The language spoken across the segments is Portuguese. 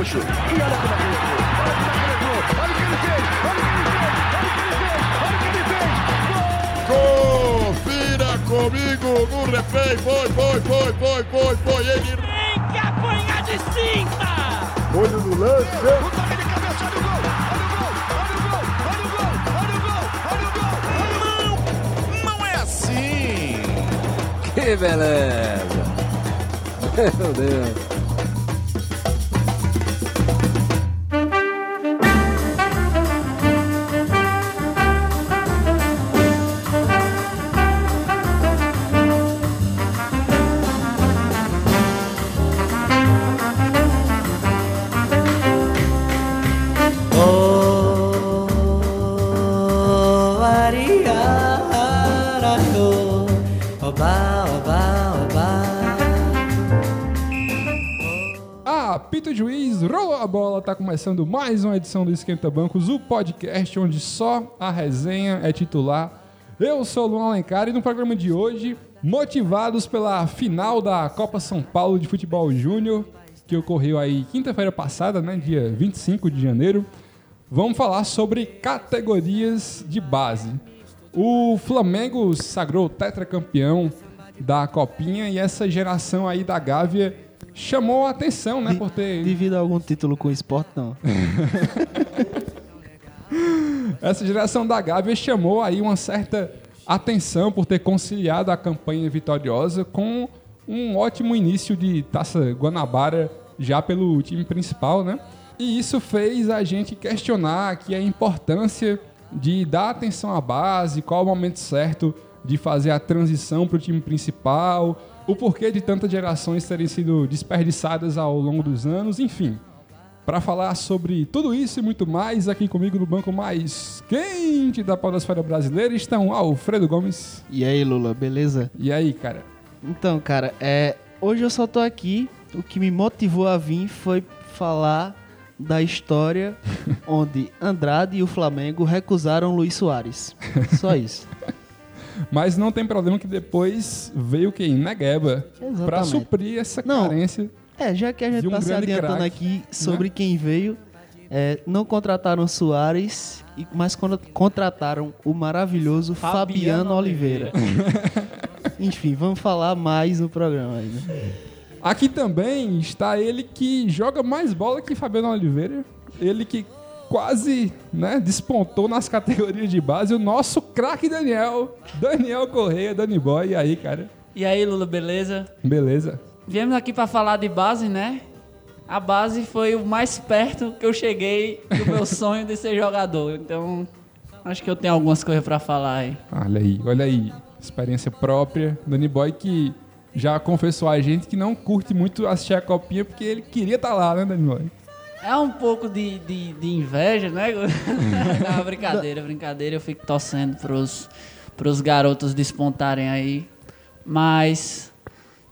Gaúcho. E olha como é ele entrou. Olha como é ele entrou. Olha o que ele fez. Olha o que ele fez. Olha o que ele fez. Olha o que ele fez. Confira comigo no replay. Foi, foi, foi, foi, foi, foi. Ele Tem que apanhar de cinta! olho no lance. O toque de cabeça. Olha o gol. Olha o gol. Olha o gol. Olha o gol. Olha o gol. Olha o gol. Não é assim! Que beleza! Meu Deus! Bola, tá começando mais uma edição do Esquenta Bancos, o podcast onde só a resenha é titular. Eu sou o Luan Alencar e no programa de hoje, motivados pela final da Copa São Paulo de Futebol Júnior, que ocorreu aí quinta-feira passada, né, dia 25 de janeiro, vamos falar sobre categorias de base. O Flamengo sagrou tetracampeão da Copinha e essa geração aí da Gávea chamou a atenção, né, por ter Devido a algum título com esporte, não. Essa geração da Gávea chamou aí uma certa atenção por ter conciliado a campanha vitoriosa com um ótimo início de Taça Guanabara já pelo time principal, né? E isso fez a gente questionar aqui a importância de dar atenção à base, qual o momento certo de fazer a transição para o time principal, o porquê de tantas gerações terem sido desperdiçadas ao longo dos anos, enfim. Para falar sobre tudo isso e muito mais, aqui comigo no banco mais quente da podosfera brasileira estão Alfredo Gomes. E aí, Lula, beleza? E aí, cara? Então, cara, é, hoje eu só tô aqui. O que me motivou a vir foi falar da história onde Andrade e o Flamengo recusaram Luiz Soares. Só isso. Mas não tem problema que depois veio quem? Negueba. Exatamente. Pra suprir essa Não. carência. É, já que a gente um tá se adiantando craque, aqui sobre quem veio, é, não contrataram Soares, mas con- contrataram o maravilhoso Fabiano, Fabiano Oliveira. Enfim, vamos falar mais no programa aí, né? Aqui também está ele que joga mais bola que Fabiano Oliveira. Ele que quase né, despontou nas categorias de base. O nosso craque Daniel. Daniel Correia, Dani Boy. E aí, cara? E aí, Lula, beleza? Beleza? Viemos aqui pra falar de base, né? A base foi o mais perto que eu cheguei do meu sonho de ser jogador. Então, acho que eu tenho algumas coisas pra falar aí. Olha aí, olha aí. Experiência própria. Dani Boy que já confessou a gente que não curte muito assistir a copinha porque ele queria estar lá, né, Dani Boy? É um pouco de, de, de inveja, né? Não, brincadeira, brincadeira. Eu fico torcendo pros, pros garotos despontarem aí. Mas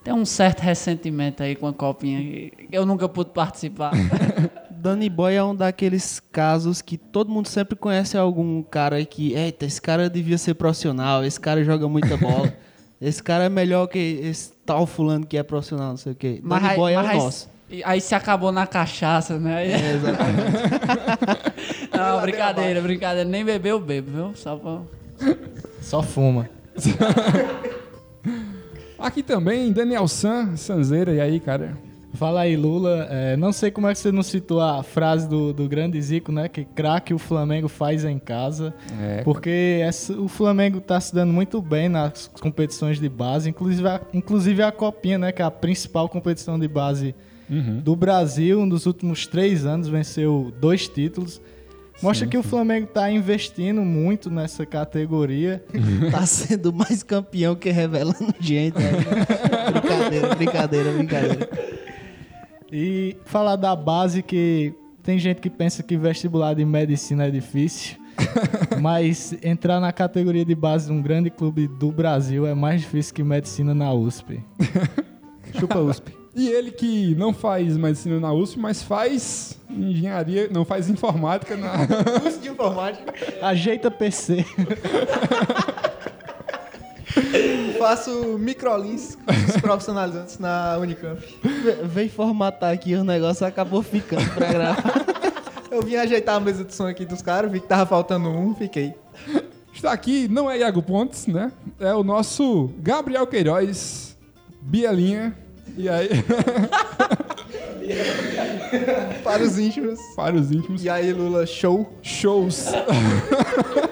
tem um certo ressentimento aí com a copinha. que Eu nunca pude participar. Danny Boy é um daqueles casos que todo mundo sempre conhece algum cara aí que, eita, esse cara devia ser profissional, esse cara joga muita bola. esse cara é melhor que esse tal fulano que é profissional, não sei o quê. Danny aí- Boy é o mas nosso. E Aí se acabou na cachaça, né? É, exatamente. Não, brincadeira, brincadeira. Nem bebeu, eu bebo, viu? Só pra... Só fuma. Aqui também, Daniel San, Sanzeira. E aí, cara? Fala aí, Lula. É, não sei como é que você não citou a frase do, do grande Zico, né? Que craque o Flamengo faz em casa. É, Porque essa- o Flamengo tá se dando muito bem nas competições de base, inclusive a, inclusive a Copinha, né? Que é a principal competição de base do Brasil. Nos últimos três anos venceu dois títulos. Mostra que o Flamengo tá investindo muito nessa categoria. tá sendo mais campeão que revelando gente. Né? brincadeira, brincadeira, brincadeira. E falar da base que tem gente que pensa que vestibular de medicina é difícil. mas entrar na categoria de base de um grande clube do Brasil é mais difícil que medicina na USP. Chupa USP. E ele que não faz medicina na USP, mas faz engenharia, não faz informática na. Curso de informática. Ajeita PC. faço microlins com os profissionalizantes na Unicamp. Ve- Veio formatar aqui o negócio acabou ficando pra gravar. Eu vim ajeitar a mesa de som aqui dos caras, vi que tava faltando um, fiquei. Está aqui, não é Iago Pontes, né? É o nosso Gabriel Queiroz, Bielinha. E aí, Para os íntimos. para os íntimos. E aí, Lula, show. shows.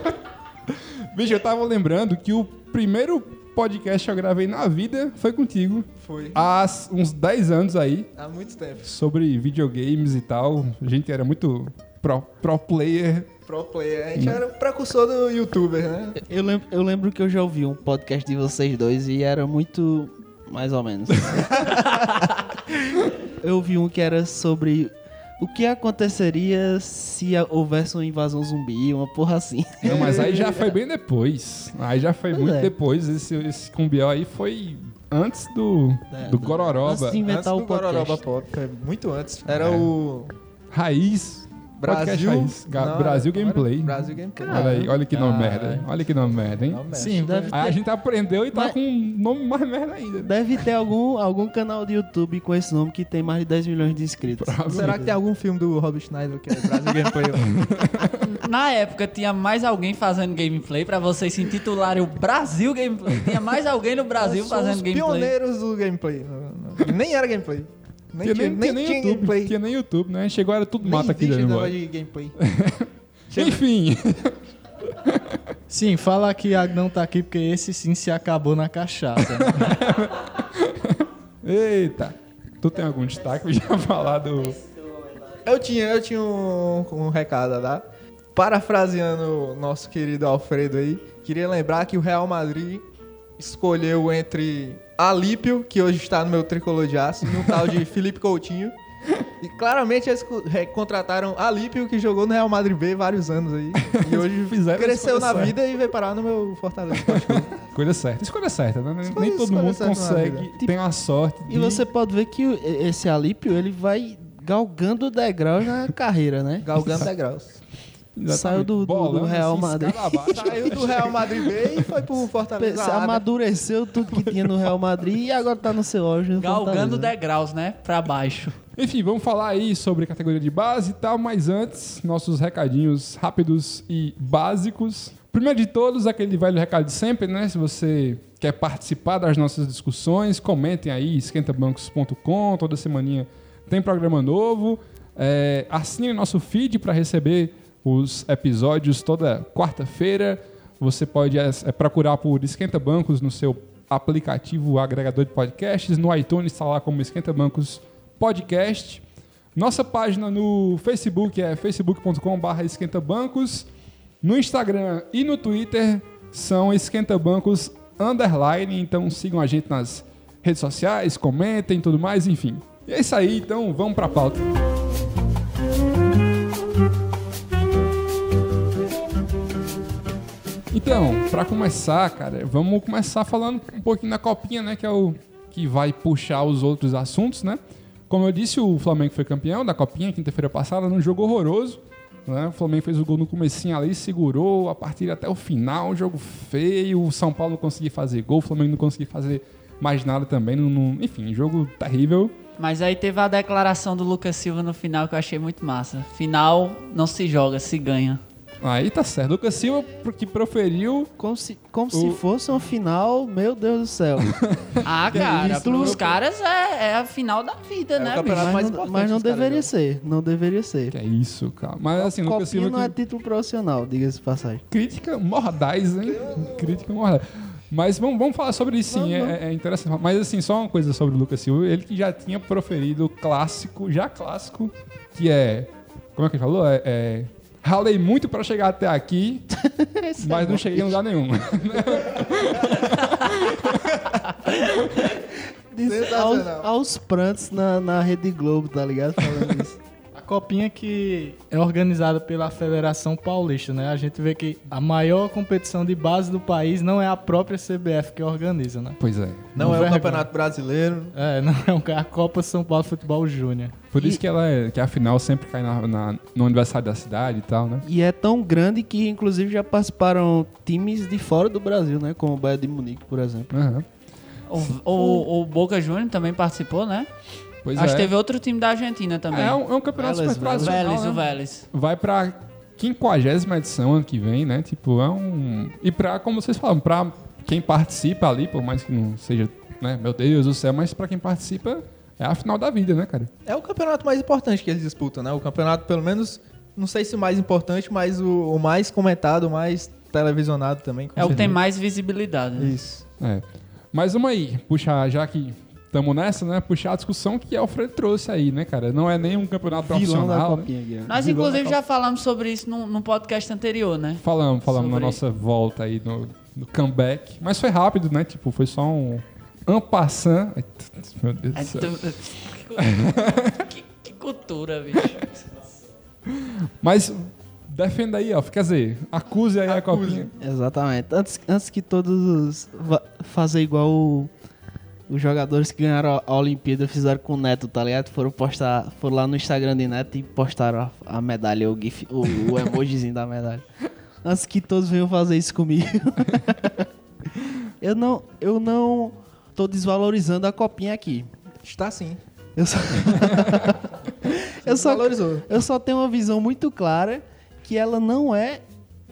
Bicho, eu tava lembrando que o primeiro podcast que eu gravei na vida foi contigo. Foi. Há uns 10 anos aí, Há muito tempo. sobre videogames e tal. A gente era muito pro, pro player. Pro player. A gente era o precursor do youtuber, né? Eu lembro, eu lembro que eu já ouvi um podcast de vocês dois e era muito. Mais ou menos. eu ouvi um que era sobre o que aconteceria se houvesse uma invasão zumbi, uma porra assim. Não, mas aí já foi bem depois. Aí já foi Pois muito é. depois. Esse, esse cumbial aí foi antes do, É, do Gororoba. antes de inventar Antes o do Gororoba. Pop. Foi muito antes. Era É. o Raiz. Podcast Brasil... Ga- Não, Brasil? Gameplay. Brasil Gameplay. Olha aí, olha que nome Caralho. merda. Olha que nome merda, hein? Não, merda. Sim, Deve Aí a ter, gente aprendeu e tá Mas- com um nome mais merda ainda. deve ter algum, algum canal de YouTube com esse nome que tem mais de 10 milhões de inscritos. Será que tem algum filme do Rob Schneider que é Brasil Gameplay? Na época tinha mais alguém fazendo gameplay pra vocês se intitularem o Brasil Gameplay. Tinha mais alguém no Brasil fazendo gameplay. pioneiros do gameplay. Nem era gameplay. Nem Tinha tinha, nem, nem tinha nem tinha YouTube. gameplay. Tinha nem YouTube, né? Chegou, era tudo Nem mata aqui dentro de gameplay. Enfim. Sim, fala que não tá aqui porque esse sim se acabou na cachaça. né? Eita. Tu tem algum destaque? Eu já falar do... Eu tinha, eu tinha um, um recado a dar. Parafraseando o nosso querido Alfredo aí, queria lembrar que o Real Madrid escolheu entre Alípio, que hoje está no meu tricolor de aço, e um tal de Felipe Coutinho. E claramente eles re- contrataram Alípio, que jogou no Real Madrid B vários anos aí. E hoje Fizeram cresceu escolha na certa. vida e veio parar no meu Fortaleza. Coisa certa. Escolha certa, né? Escolha- Nem todo escolha mundo consegue, tem a sorte E de... você pode ver que esse Alípio, ele vai galgando degraus na carreira, né? Galgando degraus. Exatamente. saiu do- do- do Bolando, Real Madrid. Saiu do Real Madrid B e foi pro Fortaleza né? amadureceu tudo que tinha no Real Madrid e agora tá no seu auge no Galgando Fortaleza. degraus, né? Pra baixo. Enfim, vamos falar aí sobre categoria de base e tal, mas antes, nossos recadinhos rápidos e básicos. Primeiro de todos, aquele velho recado de sempre, né? Se você quer participar das nossas discussões, comentem aí, esquentabancos.com, toda semaninha tem programa novo. É, assine nosso feed para receber os episódios toda quarta-feira. Você pode é, é, procurar por Esquenta Bancos no seu aplicativo agregador de podcasts. No iTunes está lá como Esquenta Bancos Podcast. Nossa página no Facebook é facebook.com.br esquentabancos. No Instagram e no Twitter são esquentabancos underline. Então sigam a gente nas redes sociais, comentem tudo mais, enfim. E é isso aí, então vamos pra pauta. Então, pra começar, cara, vamos começar falando um pouquinho da copinha, né, que é o que vai puxar os outros assuntos, né? Como eu disse, o Flamengo foi campeão da copinha quinta-feira passada, num jogo horroroso, né? O Flamengo fez o gol no comecinho ali, segurou a partida até o final, um jogo feio, o São Paulo não conseguia fazer gol, o Flamengo não conseguia fazer mais nada também, não, não- enfim, jogo terrível. Mas aí teve a declaração do Lucas Silva no final que eu achei muito massa. Final não se joga, se ganha. Aí tá certo. Lucas Silva, que proferiu Como se, como O- se fosse uma final, meu Deus do céu. Ah, cara, isso? pros caras é, é a final da vida, É o né, campeonato bicho? mais Mas, não, importante mas não deveria jogam. ser, não deveria ser. Que é isso, cara. Mas assim, Lucas Silva não é que... título profissional, diga-se de passagem. crítica mordaz, hein? Crítica mordaz. Mas vamos, vamos falar sobre isso sim, é, é interessante. Mas assim, só uma coisa sobre o Lucas Silva. Ele que já tinha proferido o clássico, já clássico, que é... Como é que ele falou? É... é Ralei muito pra chegar até aqui, mas não cheguei em lugar nenhum. Diz- aos, aos prantos na, na Rede Globo, tá ligado? Falando isso. Copinha que é organizada pela Federação Paulista, né? A gente vê que a maior competição de base do país não é a própria CBF que organiza, né? Pois é. Não é o vergonha. Campeonato Brasileiro. É, não é é a Copa São Paulo Futebol Júnior. Por isso que ela é, que a final sempre cai na, na- no aniversário da cidade e tal, né? E é tão grande que, inclusive, já participaram times de fora do Brasil, né? Como o Bayern de Munique, por exemplo. Aham. O, o, o Boca Juniors também participou, né? Pois Acho é. que teve outro time da Argentina também. É um, é um campeonato Vélez, super o tradicional, Vélez, né? o Vélez. Vai pra 50 edição ano que vem, né? Tipo, é um... E pra, como vocês falam, pra quem participa ali, por mais que não seja, né? Meu Deus do céu, mas pra quem participa é a final da vida, né, cara? É o campeonato mais importante que eles disputam, né? O campeonato, pelo menos, não sei se o mais importante, mas o, o mais comentado, o mais televisionado também. É o que tem mais visibilidade. né? Isso. É. Mais uma aí, puxar, já que estamos nessa, né? Puxar a discussão que Alfredo trouxe aí, né, cara? Não é nem um campeonato Vilão da profissional. né? copinha ó. Nós, Vilão da inclusive, já falamos sobre isso num, num podcast anterior, né? Falamos, falamos na Sobre- nossa volta aí no, no comeback. Mas foi rápido, né? Tipo, foi só um. Un passant. Meu Deus do céu. que, que cultura, bicho. Mas defenda aí, ó. Quer dizer, acuse aí a copinha. Exatamente. Antes, antes que todos fazer igual o- os jogadores que ganharam a, Olimpíada fizeram com o Neto, tá ligado? Foram postar, foram lá no Instagram de Neto e postaram a, a medalha, o gif, o, o emojizinho da medalha. Antes que todos venham fazer isso comigo. eu não, eu não tô desvalorizando a copinha aqui. Está sim. Eu só, eu só eu só tenho uma visão muito clara que ela não é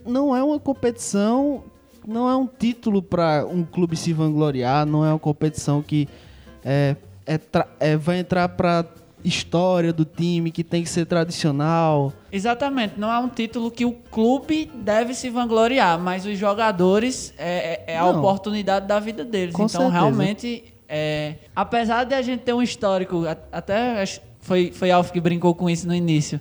não é uma competição, não é um título para um clube se vangloriar, não é uma competição que é, é é- vai entrar para história do time, que tem que ser tradicional. Exatamente, não é um título que o clube deve se vangloriar, mas os jogadores é, é- é a Não. oportunidade da vida deles. Com então, certeza. realmente, é, apesar de a gente ter um histórico, até foi, foi Alf que brincou com isso no início,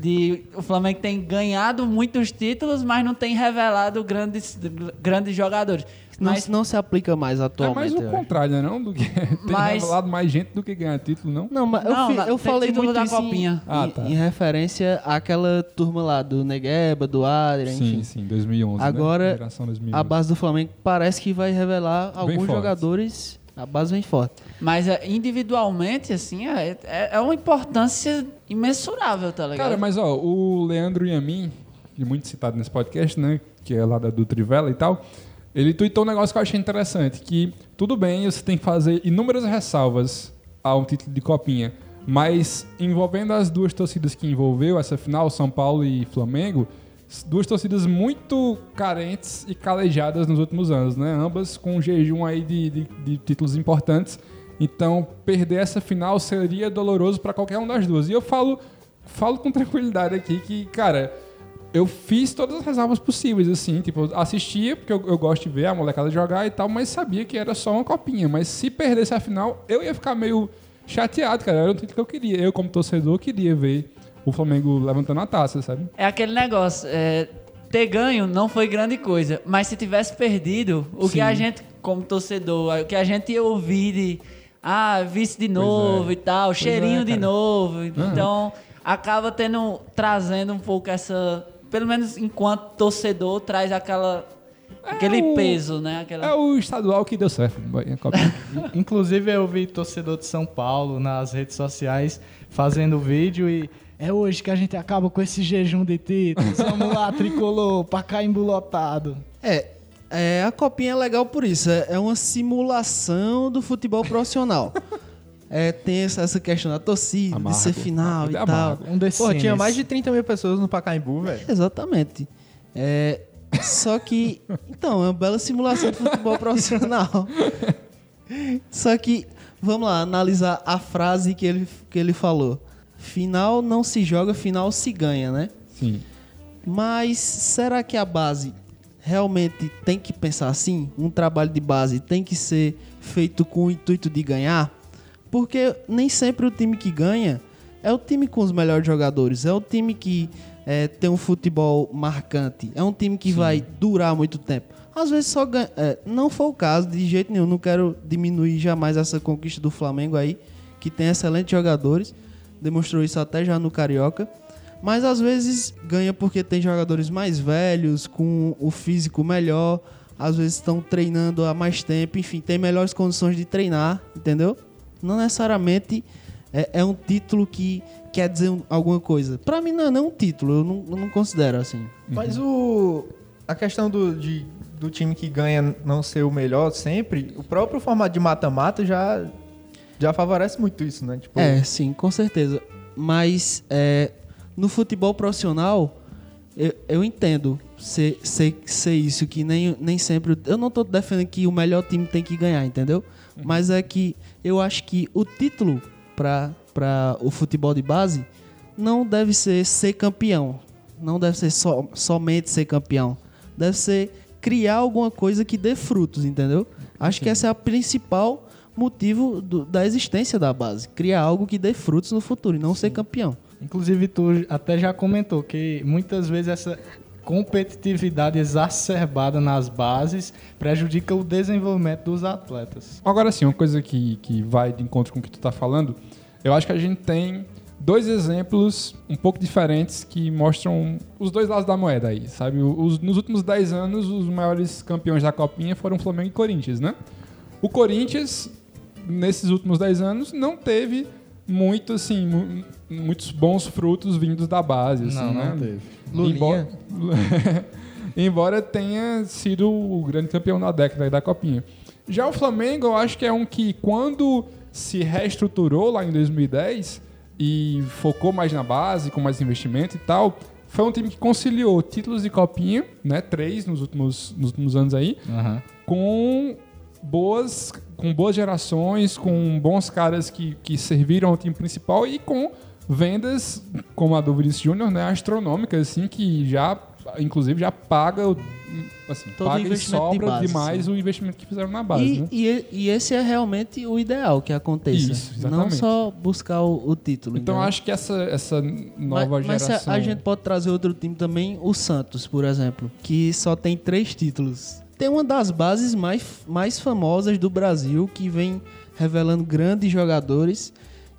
de o Flamengo tem ganhado muitos títulos, mas não tem revelado grandes, grandes jogadores. Não, Mas não se aplica mais É atualmente. mais o eu contrário, né? Não? Do que tem Mas- revelado mais gente do que ganhar título, não? Não, mas eu, Não, fi- na- eu falei muito da isso em, Copinha. Ah, em- tá. em referência àquela turma lá do Negueba, do Adrian, enfim. Sim, sim, 2011. Agora, né? Geração 2011. A base do Flamengo parece que vai revelar alguns forte. jogadores. A base vem forte. Mas é, individualmente, assim, é, é, é uma importância imensurável, tá ligado? Cara, mas ó, o Leandro Yamin, que é muito citado nesse podcast, né? Que é lá da, do Trivela e tal. Ele tweetou um negócio que eu achei interessante, que tudo bem, você tem que fazer inúmeras ressalvas ao título de Copinha, mas envolvendo as duas torcidas que envolveu essa final, São Paulo e Flamengo, duas torcidas muito carentes e calejadas nos últimos anos, né? Ambas com um jejum aí de, de- de títulos importantes. Então, perder essa final seria doloroso para qualquer uma das duas. E eu falo, falo com tranquilidade aqui que, cara, eu fiz todas as ressalvas possíveis, assim. Tipo, assistia, porque eu, eu gosto de ver a molecada jogar e tal, mas sabia que era só uma copinha. Mas se perdesse a final, eu ia ficar meio chateado, cara. Era o título que eu queria. Eu, como torcedor, queria ver o Flamengo levantando a taça, sabe? É aquele negócio, é, ter ganho não foi grande coisa, mas se tivesse perdido, o que a gente, como torcedor, o que a gente ia ouvir de ah, vice de novo é. e tal, cheirinho é, de novo. Então, acaba tendo, trazendo um pouco essa. Pelo menos enquanto torcedor, traz aquela. Aquele o- peso, né? Aquela... É o estadual que deu certo. copinha. Inclusive, eu vi torcedor de São Paulo nas redes sociais fazendo vídeo e é hoje que a gente acaba com esse jejum de títulos. Vamos lá, tricolor, pra cá embulotado. É, é, a copinha é legal por isso. É, é uma simulação do futebol profissional. É, tem essa, essa questão da torcida, Amargo. de ser final e É tal. amargo. Um desses. Pô, tinha mais de 30 mil pessoas no Pacaembu, velho. Exatamente. É, só que, então, é uma bela simulação de futebol profissional. Só que, vamos lá, analisar a frase que ele, que ele falou. Final não se joga, final se ganha, né? Sim. Mas será que a base realmente tem que pensar assim? Um trabalho de base tem que ser feito com o intuito de ganhar? Porque nem sempre o time que ganha é o time com os melhores jogadores, é o time que é, tem um futebol marcante, é um time que vai durar muito tempo. Às vezes só ganha. é, não foi o caso, de jeito nenhum. Não quero diminuir jamais essa conquista do Flamengo aí, que tem excelentes jogadores. demonstrou isso até já no Carioca. Mas às vezes ganha porque tem jogadores mais velhos, com o físico melhor, às vezes estão treinando há mais tempo, enfim, tem melhores condições de treinar, entendeu? Não necessariamente é, é um título que quer dizer um- alguma coisa. Pra mim não é um título, eu não, eu não considero assim. Mas o a questão do, de- do time que ganha não ser o melhor sempre, o próprio formato de mata-mata já, já favorece muito isso, né? Tipo, É, sim, com certeza. Mas é, no futebol profissional, eu, eu entendo ser, ser, ser isso, que nem, nem sempre. Eu não tô defendendo que o melhor time tem que ganhar, entendeu? Mas é que eu acho que o título para o futebol de base não deve ser ser campeão. Não deve ser só, somente ser campeão. Deve ser criar alguma coisa que dê frutos, entendeu? Acho que esse é o principal motivo do- da existência da base. Criar algo que dê frutos no futuro e não ser campeão. Inclusive, tu até já comentou que muitas vezes essa competitividade exacerbada nas bases prejudica o desenvolvimento dos atletas. Agora sim, uma coisa que, que vai de encontro com o que tu tá falando, eu acho que a gente tem dois exemplos um pouco diferentes que mostram os dois lados da moeda aí, sabe? Os- nos últimos 10 anos, os maiores campeões da Copinha foram Flamengo e Corinthians, né? O Corinthians, nesses últimos 10 anos, não teve muito, assim, mu- muitos bons frutos vindos da base, assim, Não, né? não teve. Embora, embora tenha sido o grande campeão da década aí da Copinha. Já o Flamengo, eu acho que é um que, quando se reestruturou lá em 2010 e focou mais na base, com mais investimento e tal, foi um time que conciliou títulos de Copinha, né? Três nos últimos, nos últimos anos aí, Aham. com boas, com boas gerações, com bons caras que, que serviram ao time principal e com vendas, como a do Vinícius Júnior, né, astronômicas, assim, que já, inclusive, já paga, o- assim, Todo paga e investimento de sobra base, demais sim. o investimento que fizeram na base, E, né? e, e esse é realmente o ideal que aconteça. Isso, não só buscar o, o título. Então, acho que essa, essa nova mas, mas se a- geração... a gente pode trazer outro time também, o Santos, por exemplo, que só tem três títulos. Tem uma das bases mais, mais famosas do Brasil, que vem revelando grandes jogadores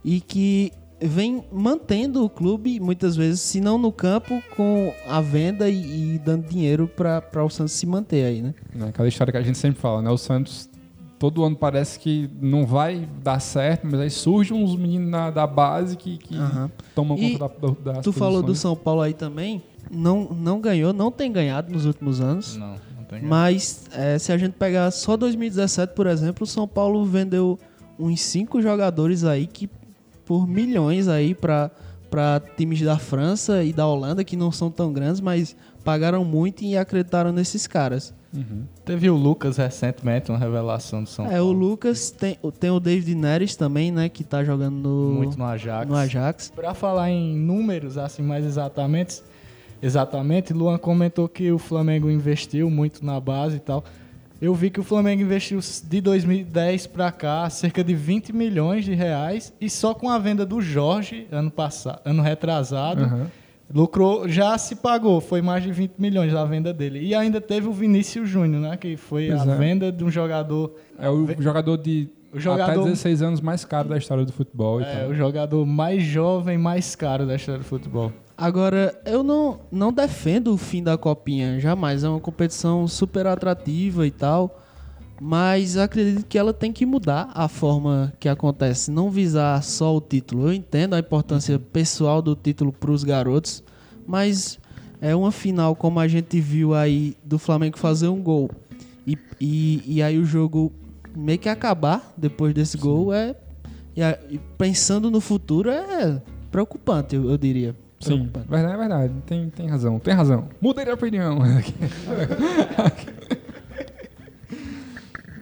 e que vem mantendo o clube, muitas vezes, se não no campo, com a venda e, e dando dinheiro para o Santos se manter aí, né? né, Aquela história que a gente sempre fala, né? O Santos, todo ano parece que não vai dar certo, mas aí surgem uns meninos na- da base que, que Aham. tomam E conta da, das Tu falou do. São Paulo aí também, não, não ganhou, não tem ganhado nos últimos anos. Não, não tem Mas é, se a gente pegar só 2017, por exemplo, o São Paulo vendeu uns cinco jogadores aí que por milhões aí para para times da França e da Holanda que não são tão grandes, mas pagaram muito e acreditaram nesses caras. Teve o Lucas recentemente, uma revelação do São é, Paulo. o Lucas tem, tem o David Neres também, né, que tá jogando no Muito no Ajax. no Ajax. Pra falar em números, assim, mais exatamente, exatamente, Luan comentou que o Flamengo investiu muito na base e tal. Eu vi que o Flamengo investiu de 2010 pra cá cerca de 20 milhões de reais e só com a venda do Jorge ano passado, ano retrasado, Aham. lucrou, já se pagou, foi mais de 20 milhões a venda dele. E ainda teve o Vinícius Júnior, né, que foi Pois a é. venda de um jogador É o jogador de O jogador- até 16 anos mais caro da história do futebol. é, tal. o jogador mais jovem, mais caro da história do futebol. Agora, eu não, não defendo o fim da copinha, jamais. É uma competição super atrativa e tal. Mas acredito que ela tem que mudar a forma que acontece, não visar só o título. Eu entendo a importância pessoal do título para os garotos, mas é uma final como a gente viu aí do Flamengo fazer um gol e, e, e aí o jogo meio que acabar depois desse gol é pensando no futuro é preocupante, eu, eu diria. Sim, Preocupante. verdade, é verdade. Tem, tem razão, tem razão. Mudei de opinião.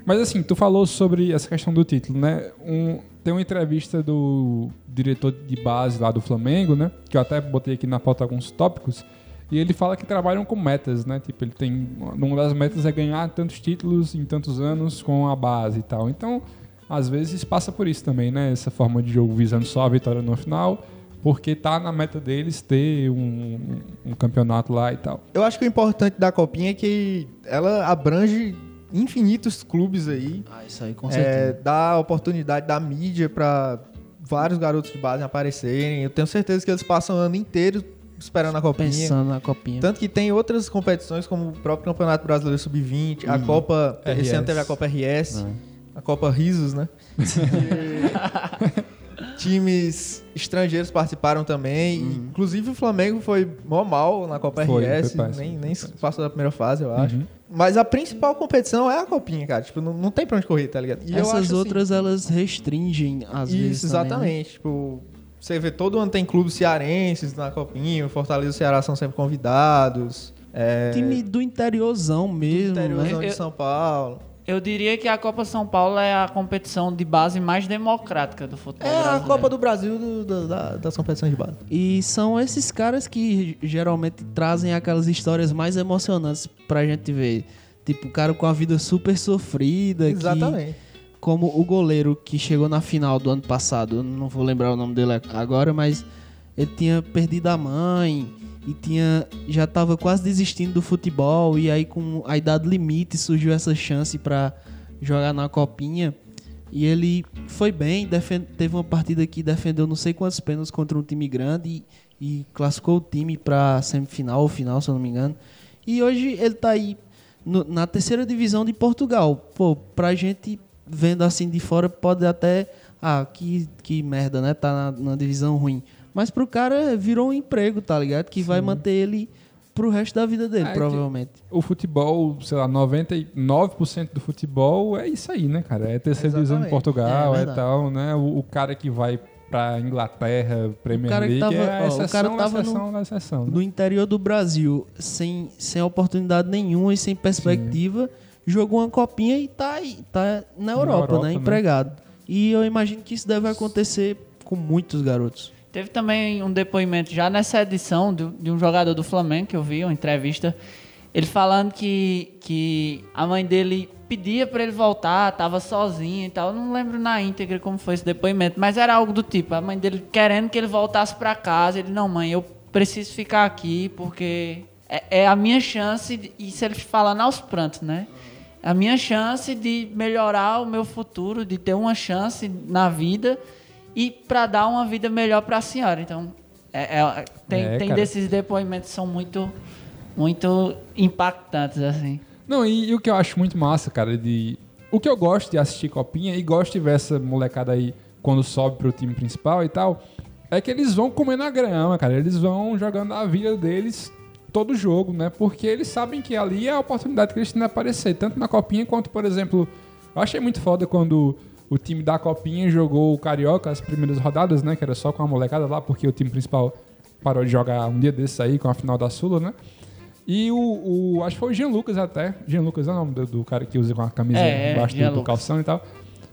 Mas assim, tu falou sobre essa questão do título, né? Um, tem uma entrevista do diretor de base lá do Flamengo, né? Que eu até botei aqui na pauta alguns tópicos. E ele fala que trabalham com metas, né? Tipo, ele tem. Uma das metas é ganhar tantos títulos em tantos anos com a base e tal. Então, às vezes passa por isso também, né? Essa forma de jogo visando só a vitória no final, porque tá na meta deles ter um, um campeonato lá e tal. Eu acho que o importante da Copinha é que ela abrange infinitos clubes aí. Ah, isso aí com É, certeza. dá oportunidade da mídia para vários garotos de base aparecerem. Eu tenho certeza que eles passam o ano inteiro esperando a copinha. Pensando na copinha. Tanto que tem outras competições, como o próprio Campeonato Brasileiro Sub-20, a Copa. Esse RS. ano teve a Copa RS, a Copa Risos, né? Times estrangeiros participaram também. Inclusive o Flamengo foi mó mal na Copa Foi, RS, foi péssimo, nem, foi nem passou da primeira fase, eu acho. Uhum. Mas a principal competição é a Copinha, cara. Tipo, não, não tem pra onde correr, tá ligado? E eu acho, Essas assim, outras, elas restringem, às isso, vezes. também, né? exatamente. Tipo, você vê todo ano tem clubes cearenses na Copinha, o Fortaleza e o Ceará são sempre convidados. É, Time do interiorzão mesmo, interiorzão né? de São Paulo. Eu diria que a Copa São Paulo é a competição de base mais democrática do futebol É a brasileiro. Copa do Brasil do- do- da- das competições de base. E são esses caras que geralmente trazem aquelas histórias mais emocionantes pra gente ver. Tipo, o cara com a vida super sofrida. que- Exatamente. como o goleiro que chegou na final do ano passado, eu não vou lembrar o nome dele agora, mas ele tinha perdido a mãe e tinha já estava quase desistindo do futebol e aí com a idade limite surgiu essa chance para jogar na copinha e ele foi bem, teve uma partida que defendeu não sei quantos pênaltis contra um time grande e, e classificou o time para semifinal ou final, se eu não me engano. E hoje ele tá aí no- na terceira divisão de Portugal. Pô, pra gente vendo assim de fora pode até ah, que, que merda, né? Tá na, na divisão ruim. Mas pro cara virou um emprego, tá ligado? Que vai manter ele pro resto da vida dele, É, que- provavelmente. O futebol, sei lá, 99% do futebol é isso aí, né, cara? É terceira divisão de Exatamente. Portugal, É é, tal, né? O, o cara que vai pra Inglaterra, Premier que League, tava- é ó, o exceção, cara tava exceção, na exceção. né? No interior do Brasil, sem, sem oportunidade nenhuma e sem perspectiva, jogou uma copinha e tá, aí, tá na Europa, Europa, né? né? Empregado. E eu imagino que isso deve acontecer com muitos garotos. Teve também um depoimento já nessa edição de, um jogador do Flamengo que eu vi, uma entrevista, ele falando que, que a mãe dele pedia pra ele voltar, tava sozinha e tal. Eu não lembro na íntegra como foi esse depoimento, mas era algo do tipo, a mãe dele querendo que ele voltasse pra casa, ele não, mãe, eu preciso ficar aqui porque é, é a minha chance, de, isso ele falando aos prantos, né? A minha chance de melhorar o meu futuro, de ter uma chance na vida e para dar uma vida melhor para a senhora. Então, é- é- tem, É, tem desses depoimentos que são muito, muito impactantes, assim. Não, e, e o que eu acho muito massa, cara, de. O que eu gosto de assistir Copinha e gosto de ver essa molecada aí quando sobe pro time principal e tal, é que eles vão comendo a grama, cara. Eles vão jogando a vida deles todo jogo, né? Porque eles sabem que ali é a oportunidade que eles têm de aparecer, tanto na Copinha quanto, por exemplo, eu achei muito foda quando o time da Copinha jogou o Carioca as primeiras rodadas, né? Que era só com a molecada lá, porque o time principal parou de jogar um dia desses aí com a final da Sula, né? E o, o- Acho que foi o Jean Lucas até. Jean Lucas é o nome do, do cara que usa com a camisa É, é, embaixo do, Jean do Lucas. calção e tal.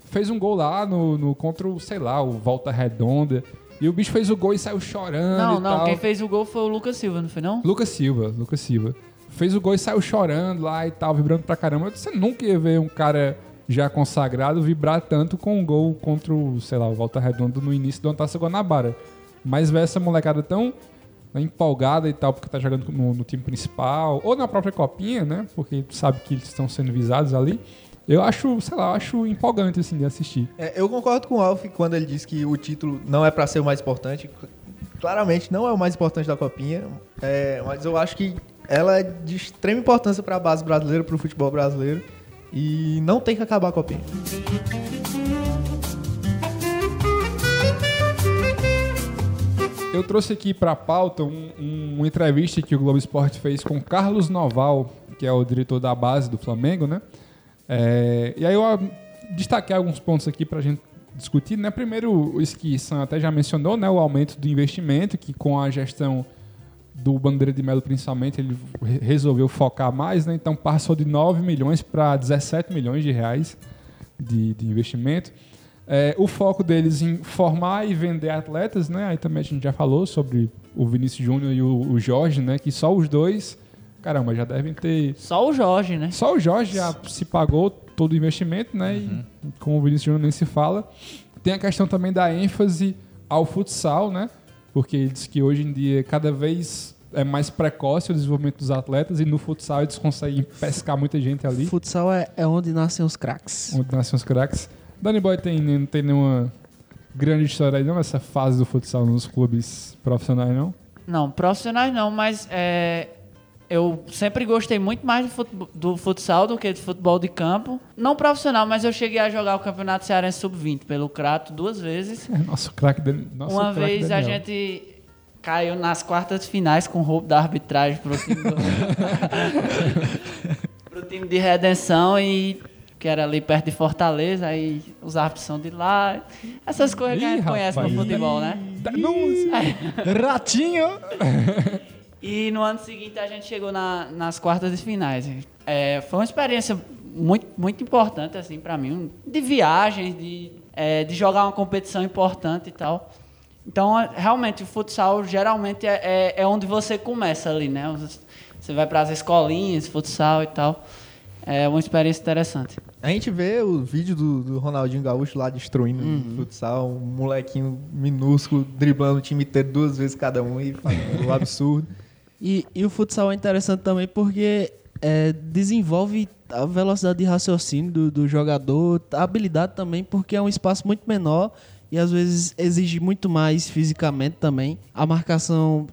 Fez um gol lá no, no contra o, sei lá, o Volta Redonda. E o bicho fez o gol e saiu chorando. Não, e não, tal. quem fez o gol foi o Lucas Silva, não foi não? Lucas Silva, Lucas Silva. Fez o gol e saiu chorando lá e tal, vibrando pra caramba. Você nunca ia ver um cara já consagrado vibrar tanto com um gol contra o, sei lá, o Volta Redonda no início do Taça Guanabara. Mas ver essa molecada tão empolgada e tal, porque tá jogando no, no time principal, ou na própria copinha, né? Porque sabe que eles estão sendo visados ali. Eu acho, sei lá, acho empolgante, assim, de assistir. É, eu concordo com o Alf quando ele diz que o título não é pra ser o mais importante. Claramente não é o mais importante da Copinha, é, mas eu acho que ela é de extrema importância para a base brasileira, para o futebol brasileiro. E não tem que acabar a Copinha. Eu trouxe aqui pra pauta um- um- uma entrevista que o Globo Esporte fez com Carlos Noval, que é o diretor da base do Flamengo, né? É, e aí eu ah, destaquei alguns pontos aqui pra gente discutir, né? Primeiro, isso que Sam até já mencionou, né? O aumento do investimento, que com a gestão do Bandeira de Melo, principalmente, ele re- resolveu focar mais, né? Então passou de 9 milhões para 17 milhões de reais de, de investimento. É, o foco deles em formar e vender atletas, né? Aí também a gente já falou sobre o Vinícius Júnior e o, o Jorge, né? Que só os dois, caramba, já devem ter. Só o Jorge, né? Só o Jorge já se pagou todo o investimento, né? E com o Vinícius Júnior nem se fala. Tem a questão também da ênfase ao futsal, né? Porque ele diz que hoje em dia cada vez é mais precoce o desenvolvimento dos atletas e no futsal eles conseguem pescar muita gente ali. Futsal é, é onde nascem os craques. Onde nascem os craques. Danny Boy tem, não tem nenhuma grande história aí, não? Essa fase do futsal nos clubes profissionais, não? Não, profissionais não, mas é, eu sempre gostei muito mais do, futebol, do futsal do que do futebol de campo. Não profissional, mas eu cheguei a jogar o Campeonato Cearense Sub-20 pelo Crato duas vezes. Nosso craque Uma craque vez a Daniel. gente caiu nas quartas finais com roubo da arbitragem pro time do... pro time de redenção e que era ali perto de Fortaleza, aí os árbitros são de lá. Essas coisas que a gente conhece no futebol, né? Não, Ratinho! E no ano seguinte a gente chegou na- nas quartas de finais. É, foi uma experiência muito, muito importante, assim, para mim. De viagens, de, é, de jogar uma competição importante e tal. Então, realmente, o futsal geralmente é, é, é onde você começa ali, né? Você vai para as escolinhas, futsal e tal. É uma experiência interessante. A gente vê o vídeo do, do Ronaldinho Gaúcho lá destruindo Uhum. o futsal, um molequinho minúsculo, driblando o time inteiro duas vezes cada um e fazendo o absurdo. E, e o futsal é interessante também porque é, desenvolve a velocidade de raciocínio do, do jogador, a habilidade também, porque é um espaço muito menor e às vezes exige muito mais fisicamente também. A marcação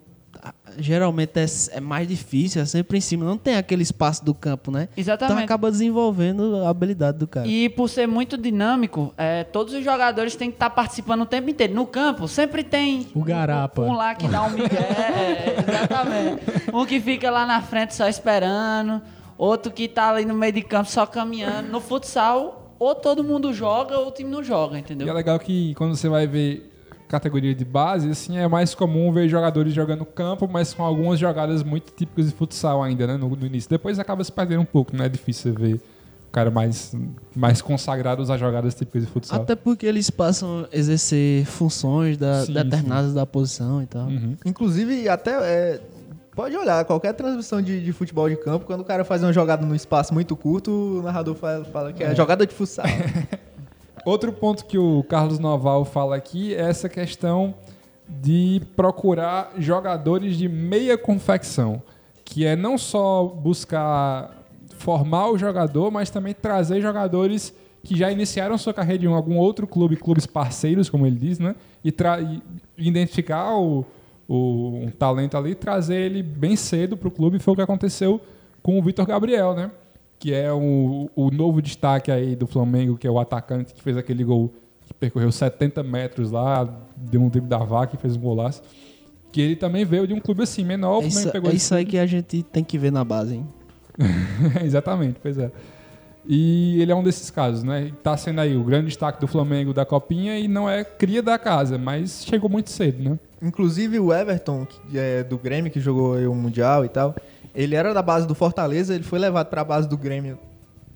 geralmente é, é mais difícil, é sempre em cima, não tem aquele espaço do campo, né? Exatamente. Então acaba desenvolvendo a habilidade do cara. E por ser muito dinâmico, é, todos os jogadores têm que estar participando o tempo inteiro. No campo, sempre tem O garapa. um, um lá que dá um migué, é, exatamente. Um que fica lá na frente só esperando, outro que tá ali no meio de campo só caminhando. No futsal, ou todo mundo joga ou o time não joga, E é entendeu? legal que quando você vai ver categoria de base, assim, é mais comum ver jogadores jogando campo, mas com algumas jogadas muito típicas de futsal ainda, né, no, no início. Depois acaba se perdendo um pouco, não é difícil você ver o cara mais, mais consagrado às jogadas típicas de futsal. Até porque eles passam a exercer funções da, Sim, determinadas da posição e tal. Uhum. Inclusive, até é, pode olhar, qualquer transmissão de, de futebol de campo, quando o cara faz uma jogada num espaço muito curto, o narrador fala, fala que é, jogada de futsal. Outro ponto que o Carlos Noval fala aqui é essa questão de procurar jogadores de meia confecção, que é não só buscar formar o jogador, mas também trazer jogadores que já iniciaram sua carreira em algum outro clube, clubes parceiros, como ele diz, né? E, e identificar o, o- um talento ali, trazer ele bem cedo para o clube. Foi o que aconteceu com o Vitor Gabriel, né? Que é o, o novo destaque aí do Flamengo, que é o atacante que fez aquele gol que percorreu 70 metros lá, deu um drible da vaca e fez um golaço. Que ele também veio de um clube assim, menor, É isso, é isso aí que a gente tem que ver na base, hein? Exatamente, pois é. E ele é um desses casos, né? Tá sendo aí o grande destaque do Flamengo da Copinha e não é cria da casa, mas chegou muito cedo, né? Inclusive o Everton, que é do Grêmio, que jogou o Mundial e tal, ele era da base do Fortaleza, ele foi levado pra base do Grêmio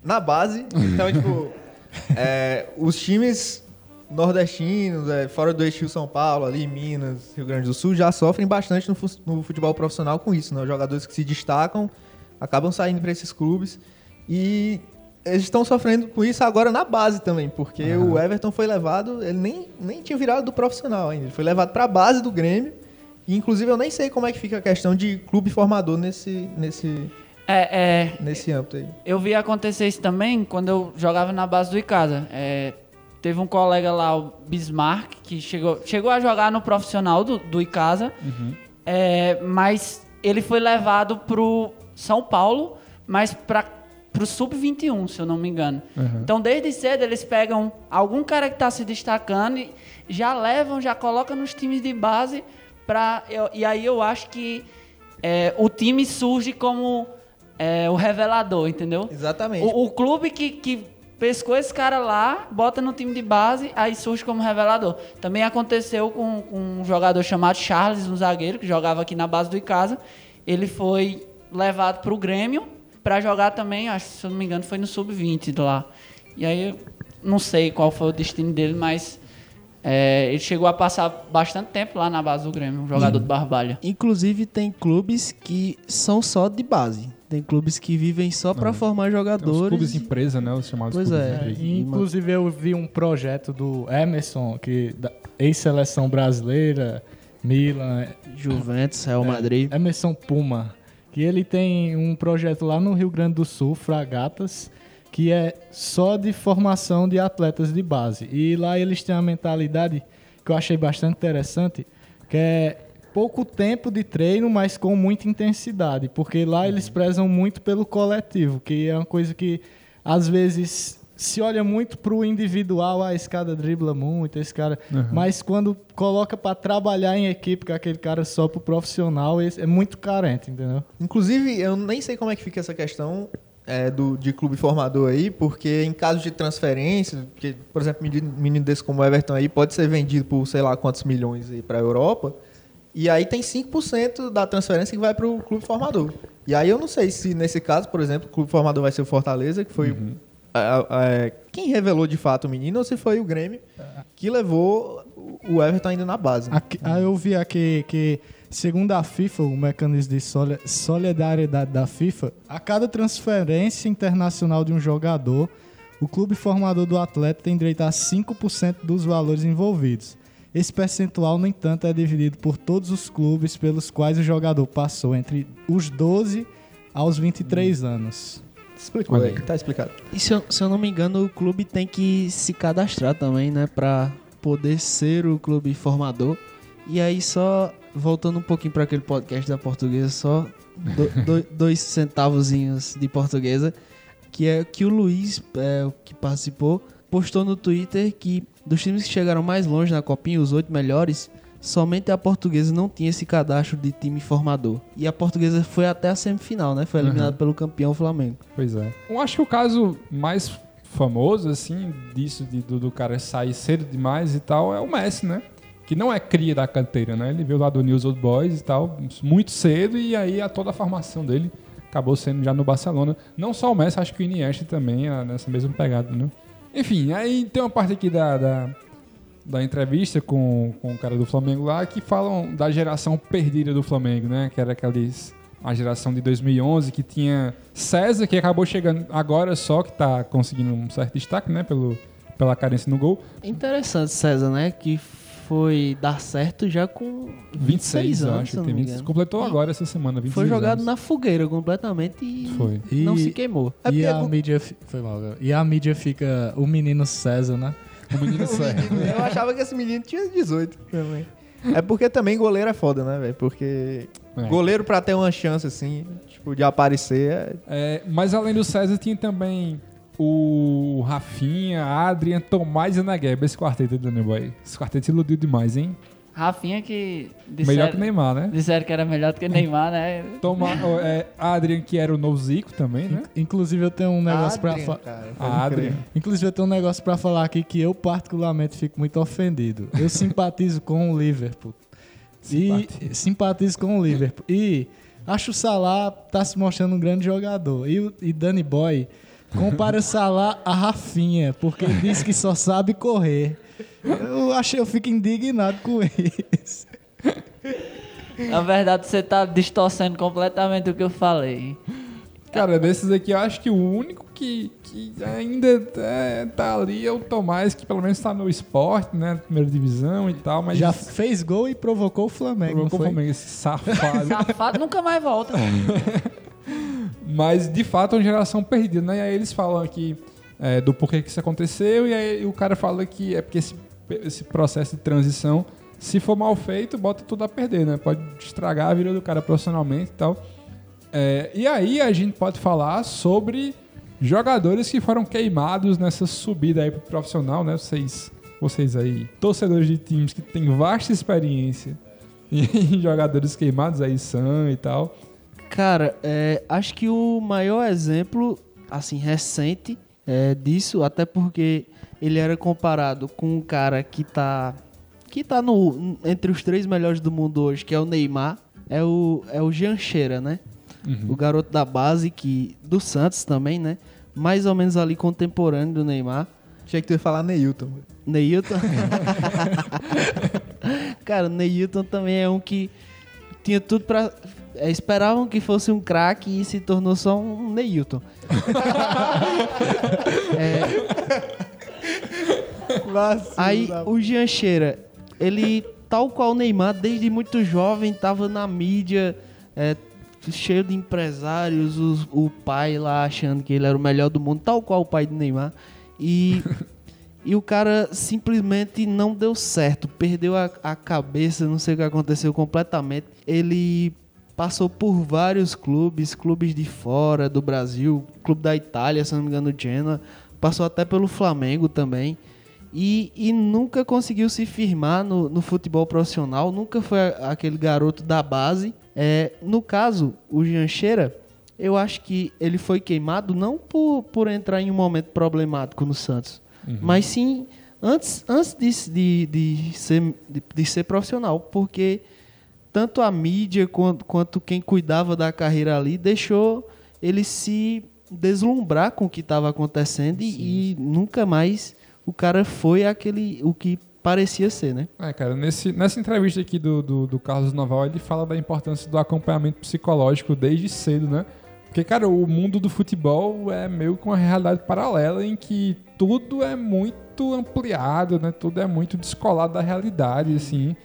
na base. Então, tipo, é, os times nordestinos, é, fora do eixo São Paulo, ali Minas, Rio Grande do Sul, já sofrem bastante no, no futebol profissional com isso, né? Os jogadores que se destacam acabam saindo para esses clubes e eles estão sofrendo com isso agora na base também, porque o Everton foi levado, ele nem, nem tinha virado do profissional ainda, ele foi levado para a base do Grêmio e inclusive eu nem sei como é que fica a questão de clube formador nesse, nesse, É, é, nesse âmbito aí. Eu vi acontecer isso também quando eu jogava na base do Icasa. É, teve um colega lá, o Bismarck, que chegou, chegou a jogar no profissional do, do Icasa, é, mas ele foi levado pro São Paulo, mas para pro Sub-21, se eu não me engano. Então, desde cedo, eles pegam algum cara que está se destacando e já levam, já colocam nos times de base pra, eu- e aí eu acho que é, o time surge como é, o revelador, entendeu? Exatamente. O, o clube que, que pescou esse cara lá, bota no time de base, aí surge como revelador. Também aconteceu com, com um jogador chamado Charles, um zagueiro, que jogava aqui na base do Icasa. Ele foi levado para o Grêmio para jogar também, acho que se eu não me engano, foi no Sub-20 de lá. E aí, não sei qual foi o destino dele, mas é, ele chegou a passar bastante tempo lá na base do Grêmio, um jogador de Barbalha. Inclusive, tem clubes que são só de base. Tem clubes que vivem só pra formar Tem os jogadores. clubes empresa, né? Os chamados Pois clubes é. empresa. E, inclusive eu vi um projeto do Emerson, que da ex-seleção brasileira, Milan, Juventus, Real é, Madrid. Emerson Puma, que ele tem um projeto lá no Rio Grande do Sul, Fragatas, que é só de formação de atletas de base. E lá eles têm a mentalidade que eu achei bastante interessante, que é pouco tempo de treino, mas com muita intensidade, porque lá eles prezam muito pelo coletivo, que é uma coisa que às vezes se olha muito pro individual, ah, esse cara dribla muito, esse cara, mas quando coloca para trabalhar em equipe, com aquele cara só pro profissional, esse é muito carente, entendeu? Inclusive, eu nem sei como é que fica essa questão é, do, de clube formador aí, porque em caso de transferência, que, por exemplo, menino, menino desse como o Everton aí pode ser vendido por sei lá quantos milhões aí para a Europa, e aí tem 5% da transferência que vai para o clube formador. E aí eu não sei se nesse caso, por exemplo, o clube formador vai ser o Fortaleza, que foi a- quem revelou de fato o menino, ou se foi o Grêmio que levou o Everton ainda na base. né? Eu vi aqui que, segundo a FIFA, o mecanismo de soli- solidariedade da FIFA, a cada transferência internacional de um jogador, o clube formador do atleta tem direito a 5% dos valores envolvidos. Esse percentual, no entanto, é dividido por todos os clubes pelos quais o jogador passou entre os 12 aos 23 anos. Explicou Olha aí, aí. tá explicado. E se eu, se eu não me engano, o clube tem que se cadastrar também, né? Pra poder ser o clube formador. E aí, só voltando um pouquinho para aquele podcast da portuguesa, só do- do- dois centavozinhos de portuguesa, que é que o Luiz, é, o que participou, postou no Twitter que dos times que chegaram mais longe na Copinha, os oito melhores, somente a portuguesa não tinha esse cadastro de time formador. E a portuguesa foi até a semifinal, né? Foi eliminada pelo campeão Flamengo. Pois é. Eu acho que o caso mais famoso, assim, disso, de- do, do cara sair cedo demais e tal, é o Messi, né? Que não é cria da canteira, né? Ele veio lá do News Old Boys e tal, muito cedo, e aí a toda a formação dele acabou sendo já no Barcelona. Não só o Messi, acho que o Iniesta também é nessa mesma pegada, né? Enfim, aí tem uma parte aqui da, da, da entrevista com, com o cara do Flamengo lá que falam da geração perdida do Flamengo, né? Que era aqueles a geração de 2011 que tinha César que acabou chegando agora só que tá conseguindo um certo destaque, né? Pelo, pela carência no gol. Interessante, César, né? Que foi dar certo já com 26, 26 eu anos, acho se que eu tem não me 20, engano. completou agora essa semana, 26 Foi jogado anos. na fogueira completamente e Foi. não E- se queimou. É e a com- mídia fi- foi mal. E a mídia fica o menino César, né? O menino César. Eu achava que esse menino tinha 18 também. É porque também goleiro é foda, né, velho? Porque É. goleiro pra ter uma chance, assim, tipo, de aparecer, é... É, mas além do César tinha também o Rafinha, Adrian, Tomás e Negueba, esse quarteto do Danny Boy. Esse quarteto iludiu demais, hein? Rafinha que disseram, Melhor que Neymar, né? disseram que era melhor do que Neymar, né? Toma, ó, é, Adrian, que era o novo Zico também, né? Inclusive eu tenho um negócio pra Adrian, falar. cara, pode A Adrian. crer. Inclusive eu tenho um negócio pra falar aqui que eu particularmente fico muito ofendido. Eu simpatizo com o Liverpool. E simpatizo com o Liverpool. E acho o Salah tá se mostrando um grande jogador. E o e Danny Boy compara o Salah a Rafinha, porque ele diz que só sabe correr. Eu achei, eu fico indignado com isso. Na verdade, você tá distorcendo completamente o que eu falei. Cara, desses aqui, eu acho que o único que, que ainda é, tá ali é o Tomás, que pelo menos tá no esporte, né? Primeira divisão e tal, mas Já fez gol e provocou o Flamengo, provocou o? Flamengo, esse safado. Safado nunca mais volta. Mas de fato é uma geração perdida, né? E aí eles falam aqui é, do porquê que isso aconteceu, e aí o cara fala que é porque esse, esse processo de transição, se for mal feito, bota tudo a perder, né? Pode estragar a vida do cara profissionalmente e tal. É, e aí a gente pode falar sobre jogadores que foram queimados nessa subida aí pro profissional, né? Vocês, vocês aí, torcedores de times que têm vasta experiência em jogadores queimados aí, Sam e tal. Cara, é, acho que o maior exemplo, assim, recente é, disso, até porque ele era comparado com um cara que tá, que tá no, entre os três melhores do mundo hoje, que é o Neymar, é o, é o Jean Cheira, né? O garoto da base, que do Santos também, né? Mais ou menos ali contemporâneo do Neymar. Achei que tu ia falar Neilton. Neilton. Cara, o Neilton também é um que tinha tudo pra. É, esperavam que fosse um craque e se tornou só um Neilton. Aí o Jean Cheira, ele, tal qual o Neymar, desde muito jovem, tava na mídia, é, cheio de empresários, os- o pai lá achando que ele era o melhor do mundo, tal qual o pai do Neymar. E, E o cara simplesmente não deu certo, perdeu a, a cabeça, não sei o que aconteceu completamente. Ele passou por vários clubes, clubes de fora do Brasil, clube da Itália, se não me engano, Genoa, passou até pelo Flamengo também. E, e nunca conseguiu se firmar no, no futebol profissional, nunca foi aquele garoto da base. É, no caso, o Jancheira, eu acho que ele foi queimado não por, por entrar em um momento problemático no Santos, mas sim antes, antes de, de, de, ser, de, de ser profissional, porque tanto a mídia quanto, quanto quem cuidava da carreira ali deixou ele se deslumbrar com o que estava acontecendo e, e nunca mais o cara foi aquele o que parecia ser, né? É, cara, nesse, nessa entrevista aqui do, do, do Carlos Naval, ele fala da importância do acompanhamento psicológico desde cedo, né? Porque, cara, o mundo do futebol é meio que uma realidade paralela em que tudo é muito ampliado, né? Tudo é muito descolado da realidade, assim.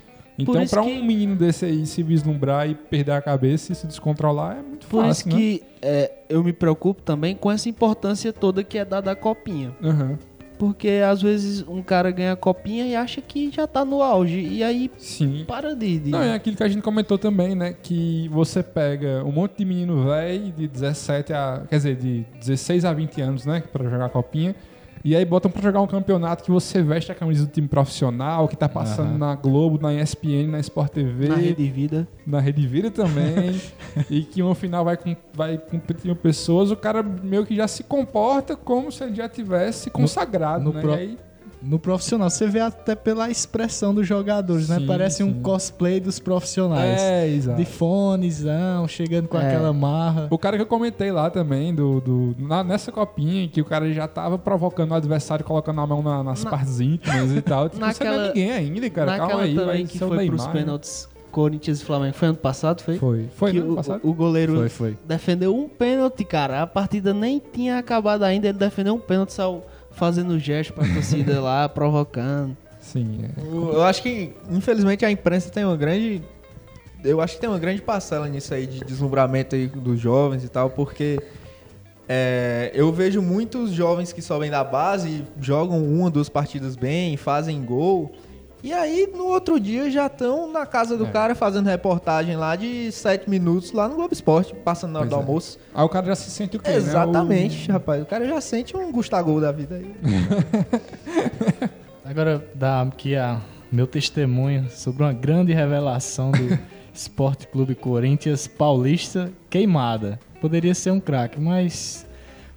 Então, isso pra que- um menino desse aí se vislumbrar e perder a cabeça e se descontrolar, é muito Por fácil, isso que é, eu me preocupo também com essa importância toda que é dada à copinha. né? Aham. Porque às vezes um cara ganha a copinha e acha que já tá no auge. E aí Sim. para de. de- Não, é aquilo que a gente comentou também, né? Que você pega um monte de menino velho de 17 a. Quer dizer, de 16 a 20 anos, né? Pra jogar copinha. E aí botam pra jogar um campeonato que você veste a camisa do time profissional, que tá passando na Globo, na ESPN, na Sport TV, na rede vida. na Rede Vida também. e que no final vai com, vai com 30 mil pessoas, o cara meio que já se comporta como se ele já tivesse consagrado, no né? pro- E aí, No profissional, você vê até pela expressão dos jogadores, né? Sim, Parece um sim. cosplay dos profissionais. é, exato. De fonezão, chegando com É. aquela marra. O cara que eu comentei lá também, do, do- na- nessa copinha, que o cara já tava provocando o adversário, colocando a mão na- nas Na- partes íntimas e tal. Tipo, você não é Naquela- ninguém ainda, cara. Naquela Calma aí, também vai que foi Neymar, pros né? pênaltis Corinthians e Flamengo. Foi ano passado, foi? Foi. Foi, que né? o, Passado? o goleiro Foi, foi. defendeu um pênalti, cara. A partida nem tinha acabado ainda. Ele defendeu um pênalti, saiu fazendo gesto pra torcida lá, provocando. Sim, é. O- Eu acho que, infelizmente, a imprensa tem uma grande. Eu acho que tem uma grande parcela nisso aí de deslumbramento aí dos jovens e tal, porque é, eu vejo muitos jovens que sobem da base, jogam uma, duas partidas bem, fazem gol. E aí, no outro dia, já estão na casa do É. cara fazendo reportagem lá de sete minutos lá no Globo Esporte, passando na hora do é. almoço. Aí o cara já se sente o quê, né? Exatamente, rapaz. O cara já sente um Gustavo da vida aí. Agora, dá aqui a meu testemunho sobre uma grande revelação do Esporte Clube Corinthians Paulista queimada. Poderia ser um craque, mas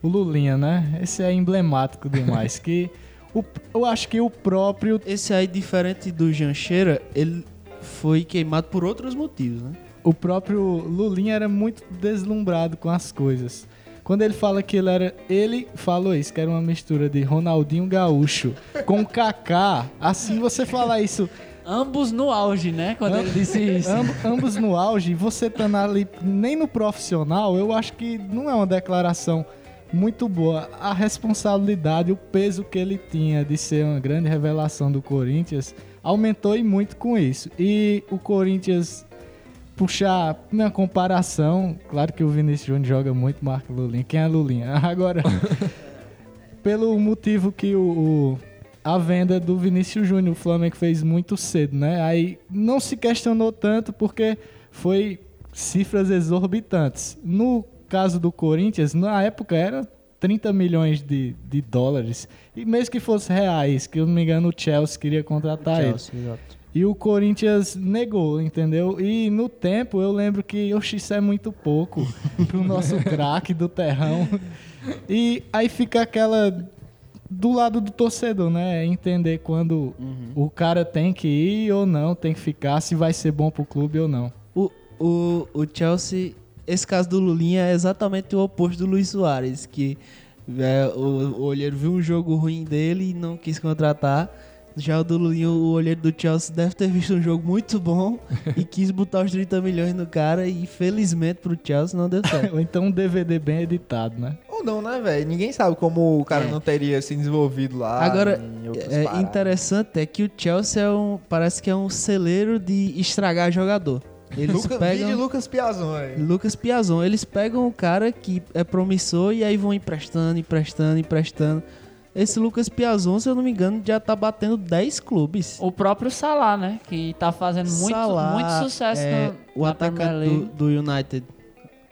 o Lulinha, né? Esse é emblemático demais. que o- eu acho que o próprio Esse aí, diferente do Jancheira, ele foi queimado por outros motivos, né? o próprio Lulinha era muito deslumbrado com as coisas. Quando ele fala que ele era. Ele falou isso, que era uma mistura de Ronaldinho Gaúcho com Kaká. Assim você falar isso, Ambos no auge, né? Quando ele disse isso. amb- ambos no auge, você estando ali nem no profissional, eu acho que não é uma declaração muito boa. A responsabilidade, o peso que ele tinha de ser uma grande revelação do Corinthians aumentou e muito com isso. E o Corinthians puxar uma comparação, claro que o Vinícius Júnior joga muito Marco Lulinha. Quem é Lulinha? Agora, pelo motivo que o, o- a venda do Vinícius Júnior, o Flamengo fez muito cedo, né? Aí não se questionou tanto porque foi cifras exorbitantes. No caso do Corinthians, na época era 30 milhões de, de dólares. E mesmo que fosse reais, que eu não me engano o Chelsea queria contratar ele. E o Corinthians negou, entendeu? E no tempo eu lembro que, oxe, isso é muito pouco pro nosso craque do terrão. E aí fica aquela do lado do torcedor, né? Entender quando o cara tem que ir ou não, tem que ficar, se vai ser bom pro clube ou não. O, o, o Chelsea, esse caso do Lulinha é exatamente o oposto do Luiz Soares, que é, o, o olheiro viu um jogo ruim dele e não quis contratar. Já o do Lulinha, o olheiro do Chelsea deve ter visto um jogo muito bom e quis botar os 30 milhões no cara e felizmente pro Chelsea não deu certo. Ou então um DVD bem editado, né? Ou não, né, velho? Ninguém sabe como o cara É. não teria se desenvolvido lá. Agora, é paradas. interessante é que o Chelsea é um, parece que é um celeiro de estragar jogador. Eles Luca, pegam... Lucas Piazon aí. Lucas Piazon. Eles pegam o cara que é promissor e aí vão emprestando, emprestando, emprestando. esse Lucas Piazon, se eu não me engano, já tá batendo 10 clubes. O próprio Salah, né? Que tá fazendo muito, Salah, muito sucesso é, no, o atacante do, do United,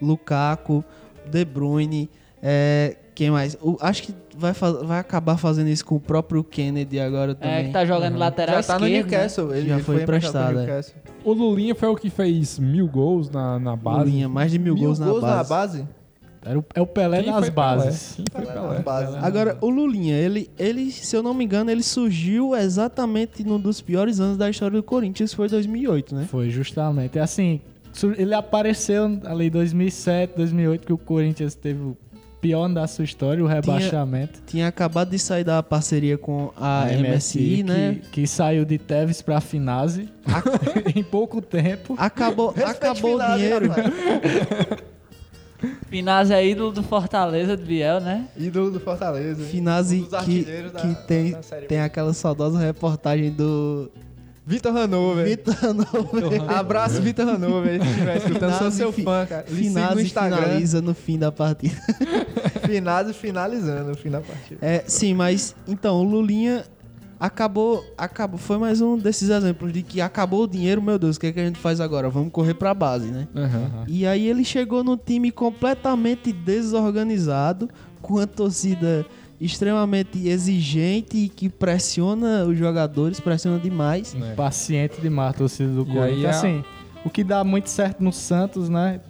Lukaku, De Bruyne, é, quem mais? O- acho que vai, vai acabar fazendo isso com o próprio Kennedy agora também. É, que tá jogando lateral Já tá no né? Newcastle. Ele Já foi emprestado é. O Lulinha foi o que fez mil gols na, na base. Lulinha, mais de mil, Mil gols, gols na base. base? Era o, é o Pelé Quem nas bases. Pelé? Na Pelé? base. Agora, o Lulinha, ele, ele, se eu não me engano, ele surgiu exatamente num dos piores anos da história do Corinthians, foi 2008, né? Foi justamente. Assim, ele apareceu ali em 2007, 2008, que o Corinthians teve o pior da sua história, o rebaixamento. Tinha acabado de sair da parceria com a, A MSI, né? Que, que saiu de Tevez pra Finazzi em pouco tempo. Acabou, Respeite acabou o Finazzi, dinheiro. rapaz. Finazzi é ídolo do Fortaleza, do Biel, né? Ídolo do Fortaleza. Finazzi, Um que, da- que tem, da Série B. tem aquela saudosa reportagem do Vitor Hanover. Vitor Hanover. Abraço, Vitor Hanover. Se estiver escutando, sou seu fã, cara. Lhe sigo no Instagram. finaliza no fim da partida. Finazzi finalizando no fim da partida. É, sim, mas então o Lulinha acabou, acabou, foi mais um desses exemplos de que acabou o dinheiro, meu Deus, o que, é que a gente faz agora? Vamos correr pra base, né? Aham. E aí ele chegou num time completamente desorganizado, com a torcida extremamente exigente e que pressiona os jogadores, pressiona demais. É. Paciente demais torcida do Corinthians. é- Assim, o que dá muito certo no Santos, né?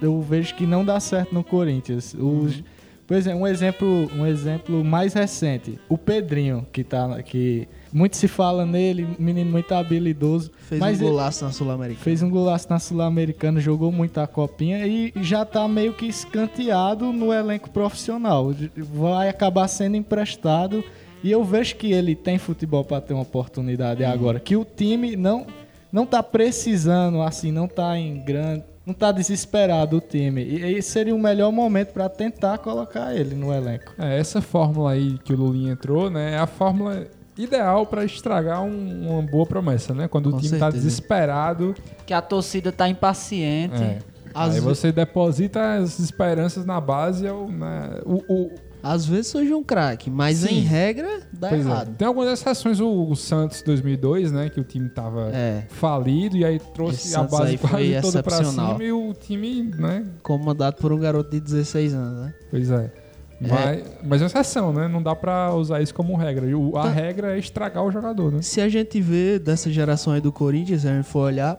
eu vejo que não dá certo no Corinthians. Os, por exemplo, um exemplo, um exemplo mais recente, o Pedrinho, que tá que muito se fala nele, menino muito habilidoso, Fez mas um golaço na Sul-Americana. Fez um golaço na Sul-Americana, jogou muito a copinha e já tá meio que escanteado no elenco profissional. Vai acabar sendo emprestado e eu vejo que ele tem futebol para ter uma oportunidade agora. Que o time não, não tá precisando, assim, não tá em grande. Não tá desesperado o time. E esse seria o melhor momento para tentar colocar ele no elenco. É, essa fórmula aí que o Lulinha entrou, né, é a fórmula ideal pra estragar um- uma boa promessa, né? Quando Com o time tá certeza. desesperado, Que a torcida tá impaciente. é. Aí você deposita as esperanças na base, é o- né, o, o- Às vezes surge um craque, mas Sim. em regra dá pois é. errado. Tem algumas exceções, o, o Santos 2002, né, que o time tava É. falido e aí trouxe Esse a Santos base quase toda pra excepcional. cima e o time, né, Comandado por um garoto de 16 anos, né? Pois é. Mas, mas é exceção, né? Não dá pra usar isso como regra. E o- A Tá. regra é estragar o jogador, né? Se a gente vê dessa geração aí do Corinthians, se a gente for olhar,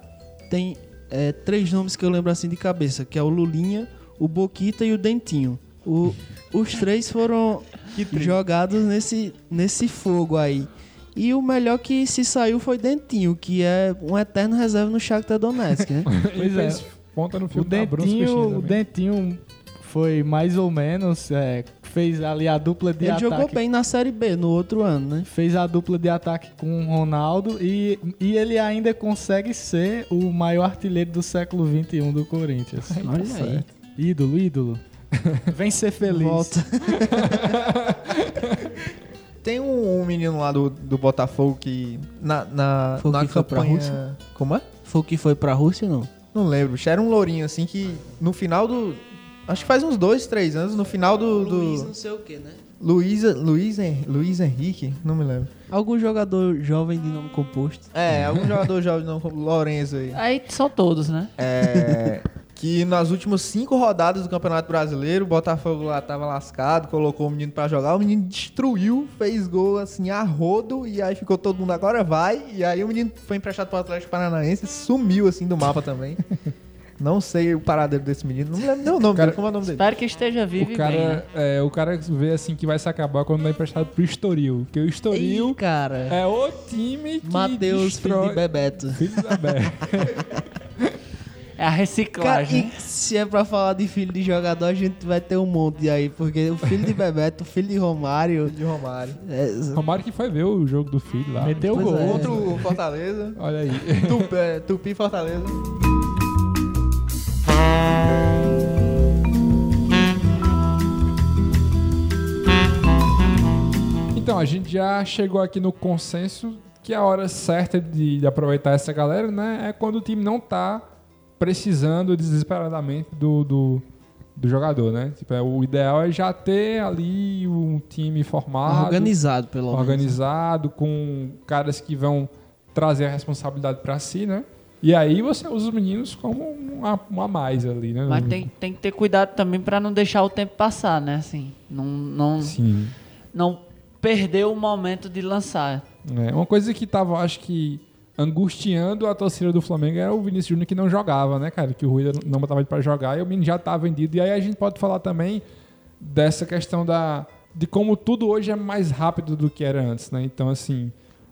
tem é, três nomes que eu lembro assim de cabeça, que é o Lulinha, o Boquita e o Dentinho. O- os três foram jogados nesse, nesse fogo aí. E o melhor que se saiu foi Dentinho, que é um eterno reserva no Shakhtar Donetsk, né? Pois é. ponta no O fio da Bruno Dentinho, o Dentinho foi mais ou menos, é, fez ali a dupla de Ele ataque. jogou bem na Série B no outro ano, né? fez a dupla de ataque com o Ronaldo e, e ele ainda consegue ser o maior artilheiro do século XXI do Corinthians. Olha aí. Ídolo, ídolo. Vem ser feliz. Volta. Tem um, um menino lá do, do Botafogo que na, na, Foi o na que foi pra campanha... Rússia? Como é? Foi o que foi pra Rússia ou não? Não lembro. Era um lourinho assim que no final do... Acho que faz uns dois, três anos, no final do... do sei o que, né? Luiz, Luiz, Luiz Henrique? Não me lembro. Algum jogador jovem de nome composto. É, algum jogador jovem, não, como Lourenço aí. Aí são todos, né? É, que nas últimas cinco rodadas do Campeonato Brasileiro, o Botafogo lá tava lascado, colocou o menino pra jogar, o menino destruiu, fez gol assim a rodo, e aí ficou todo mundo agora vai, e aí o menino foi emprestado pro Atlético Paranaense, sumiu assim do mapa também. Não sei o paradeiro desse menino, não me lembro nem o nome Cara, dele, como é o nome dele? Espero que esteja vivo O e bem, né? cara, é, o cara vê assim que vai se acabar quando dá emprestado pro Estoril. Porque o Estoril Ih, cara. é o time que Matheus, filho destrói... de Bebeto. Filho da Bé. É a Cara, reciclagem. e se é pra falar de filho de jogador, a gente vai ter um monte aí. Porque o filho de Bebeto, o filho de Romário. De Romário. é, Romário que foi ver o jogo do filho lá. Meteu o gol. é. Contra o Fortaleza, Olha aí. Tupi, é, Tupi Fortaleza. Então, a gente já chegou aqui no consenso que a hora certa de, de aproveitar essa galera, né, é quando o time não tá precisando desesperadamente do, do, do jogador, né? Tipo, é, o ideal é já ter ali um time formado, Organizado, pelo menos. organizado, com caras que vão trazer a responsabilidade pra si, né? E aí você usa os meninos como uma, uma mais ali, né? Mas tem, tem que ter cuidado também pra não deixar o tempo passar, né? Assim, não, não, Sim. não perder o momento de lançar. É, uma coisa que tava, acho que, angustiando a torcida do Flamengo era o Vinícius Júnior que não jogava, né, cara? Que o Rui não botava ele pra jogar e o menino já tá vendido. E aí a gente pode falar também dessa questão da de como tudo hoje é mais rápido do que era antes, né? Então, assim,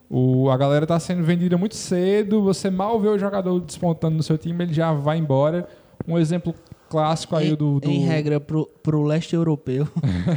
o, a galera tá sendo vendida muito cedo, você mal vê o jogador despontando no seu time, ele já vai embora. Um exemplo clássico aí em, do, do... em regra, pro, pro leste europeu.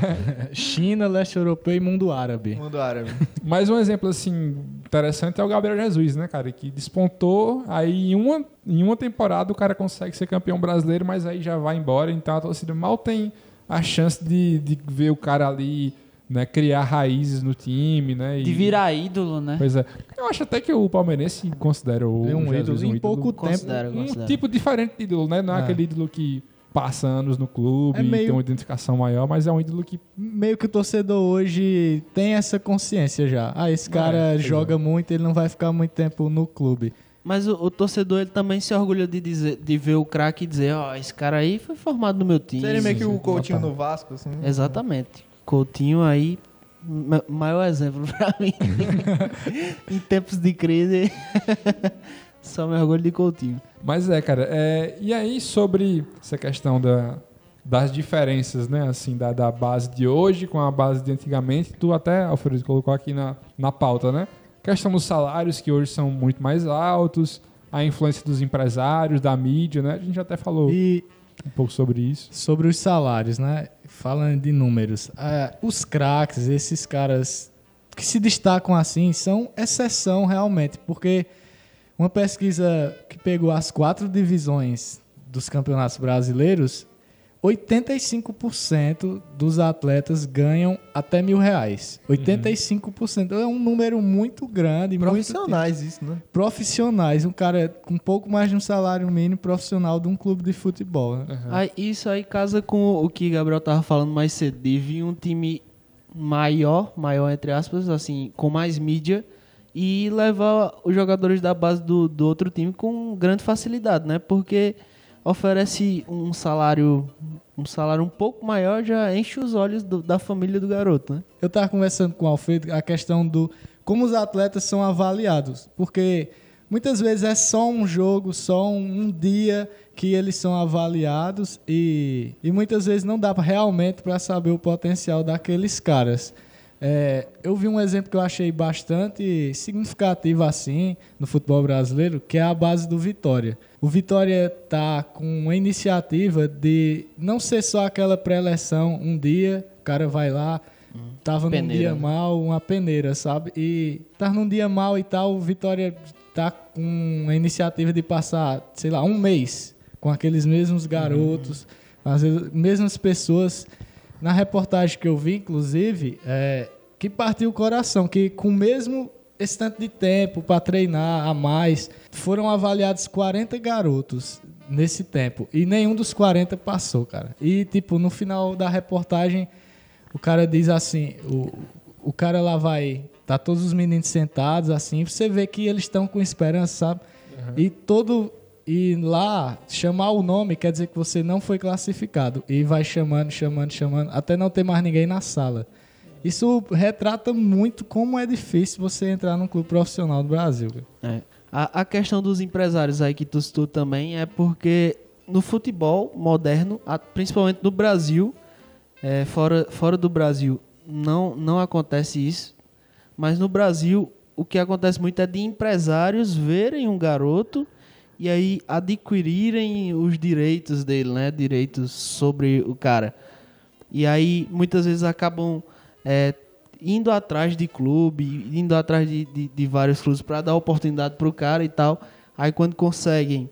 China, leste europeu e mundo árabe. Mundo árabe. Mais um exemplo assim interessante é o Gabriel Jesus, né, cara, que despontou, aí em uma, em uma temporada o cara consegue ser campeão brasileiro, mas aí já vai embora, então a torcida mal tem a chance de, de ver o cara ali, né, criar raízes no time, né? e- De virar ídolo, né? Pois é. Eu acho até que o palmeirense considera o É um Jesus ídolo. Em pouco tempo. Considero, um considero. tipo diferente de ídolo, né? Não é, É. aquele ídolo que passa anos no clube É meio- tem uma identificação maior, mas é um ídolo que Meio que o torcedor hoje tem essa consciência já. Ah, esse cara pois joga muito, ele não vai ficar muito tempo no clube. Mas o, o torcedor ele também se orgulha de, dizer, de ver o craque e dizer: Ó, esse cara aí foi formado no meu time. Seria meio que o Coutinho no Vasco, assim. Exatamente. Coutinho aí, ma- maior exemplo pra mim. em tempos de crise, só me orgulho de Coutinho. Mas é, cara. é, e aí, sobre essa questão da, das diferenças, né? Assim, da, da base de hoje com a base de antigamente, tu até, Alfredo, colocou aqui na, na pauta, né? Questão dos salários, que hoje são muito mais altos, a influência dos empresários, da mídia, né? A gente até falou E um pouco sobre isso. sobre os salários, né? Falando de números, ah, os craques, esses caras que se destacam assim, são exceção realmente, porque uma pesquisa que pegou as quatro divisões dos campeonatos brasileiros, 85% dos atletas ganham até mil reais. 85% é um número muito grande. muito- Profissionais, isso, né? profissionais. Um cara com um pouco mais de um salário mínimo profissional de um clube de futebol. né? Aí, isso aí casa com o que Gabriel tava falando mais cedo, de vir um time maior, maior entre aspas, assim, com mais mídia e levar os jogadores da base do, do outro time com grande facilidade, né? Porque oferece um salário um salário um pouco maior já enche os olhos do- da família do garoto, né? Eu estava conversando com o Alfredo a questão do como os atletas são avaliados, porque muitas vezes é só um jogo, só um, um dia que eles são avaliados e, e muitas vezes não dá realmente para saber o potencial daqueles caras. É, eu vi um exemplo que eu achei bastante significativo assim no futebol brasileiro, que é a base do Vitória. O Vitória tá com uma iniciativa de não ser só aquela pré-eleção, um dia o cara vai lá, tava num Peneira, dia né? mal, uma peneira, sabe? E tá num dia mal e tal, o Vitória tá com a iniciativa de passar, sei lá, um mês com aqueles mesmos garotos, as mesmas pessoas. Na reportagem que eu vi, inclusive, é, que partiu o coração, que com o mesmo esse tanto de tempo para treinar a mais, foram avaliados 40 garotos nesse tempo e nenhum dos 40 passou, cara. E tipo, no final da reportagem, o cara diz assim, o, o cara lá vai, tá todos os meninos sentados assim, você vê que eles estão com esperança, sabe? E todo e lá chamar o nome quer dizer que você não foi classificado e vai chamando, chamando, chamando, até não ter mais ninguém na sala. Isso retrata muito como é difícil você entrar num clube profissional do Brasil. cara. É. A, a questão dos empresários aí que tu citou também é porque no futebol moderno, principalmente no Brasil, é, fora, fora do Brasil não, não acontece isso, mas no Brasil o que acontece muito é de empresários verem um garoto e aí adquirirem os direitos dele, né? Direitos sobre o cara. E aí muitas vezes acabam é, indo atrás de clube, indo atrás de, de, de vários clubes para dar oportunidade pro cara e tal. Aí quando conseguem,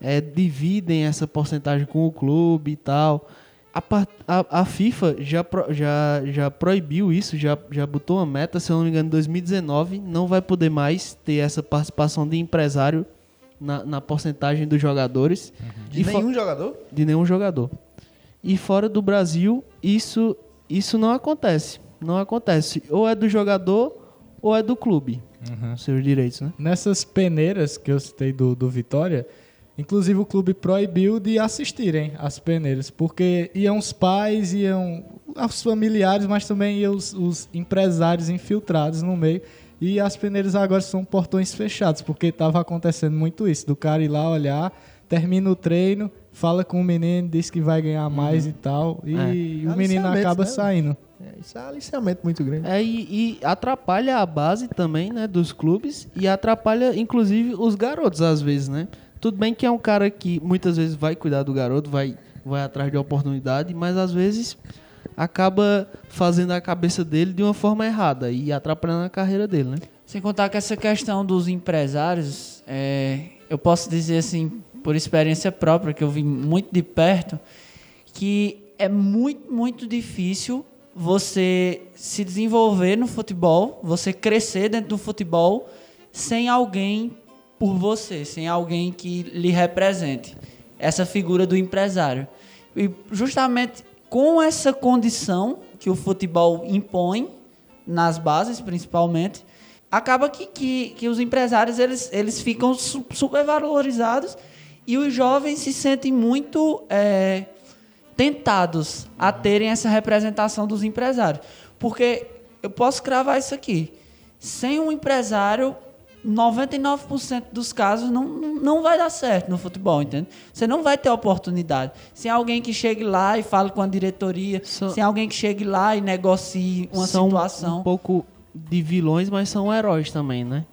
é, dividem essa porcentagem com o clube e tal. A, a, a FIFA já, pro- já, já proibiu isso, já, já botou uma meta, se eu não me engano, em 2019, não vai poder mais ter essa participação de empresário na, na porcentagem dos jogadores. De E nenhum jogador? de nenhum jogador. E fora do Brasil, isso, isso não acontece. Não acontece. Ou é do jogador ou é do clube. Seus direitos, né? Nessas peneiras que eu citei do, do Vitória, inclusive o clube proibiu de assistirem às peneiras, porque iam os pais, iam os familiares, mas também iam os, os empresários infiltrados no meio. E as peneiras agora são portões fechados, porque estava acontecendo muito isso, do cara ir lá olhar, termina o treino, fala com o menino, diz que vai ganhar mais e tal, e É. o menino acaba né? saindo. É, isso é um aliciamento muito grande. É, e, e atrapalha a base também, né, dos clubes e atrapalha, inclusive, os garotos às vezes, né? Tudo bem que é um cara que muitas vezes vai cuidar do garoto, vai, vai atrás de oportunidade, mas às vezes acaba fazendo a cabeça dele de uma forma errada e atrapalhando a carreira dele, né? Sem contar que essa questão dos empresários, é, eu posso dizer assim, por experiência própria, que eu vi muito de perto, que é muito, muito difícil você se desenvolver no futebol, você crescer dentro do futebol sem alguém por você, sem alguém que lhe represente. Essa figura do empresário. E justamente com essa condição que o futebol impõe, nas bases principalmente, acaba que, que, que os empresários eles, eles ficam su- supervalorizados e os jovens se sentem muito é, tentados a terem essa representação dos empresários. Porque eu posso cravar isso aqui. Sem um empresário, 99% dos casos não, não vai dar certo no futebol, entende? Você não vai ter oportunidade. Sem alguém que chegue lá e fale com a diretoria, sem alguém que chegue lá e negocie uma são situação. um pouco de vilões, mas são heróis também, né?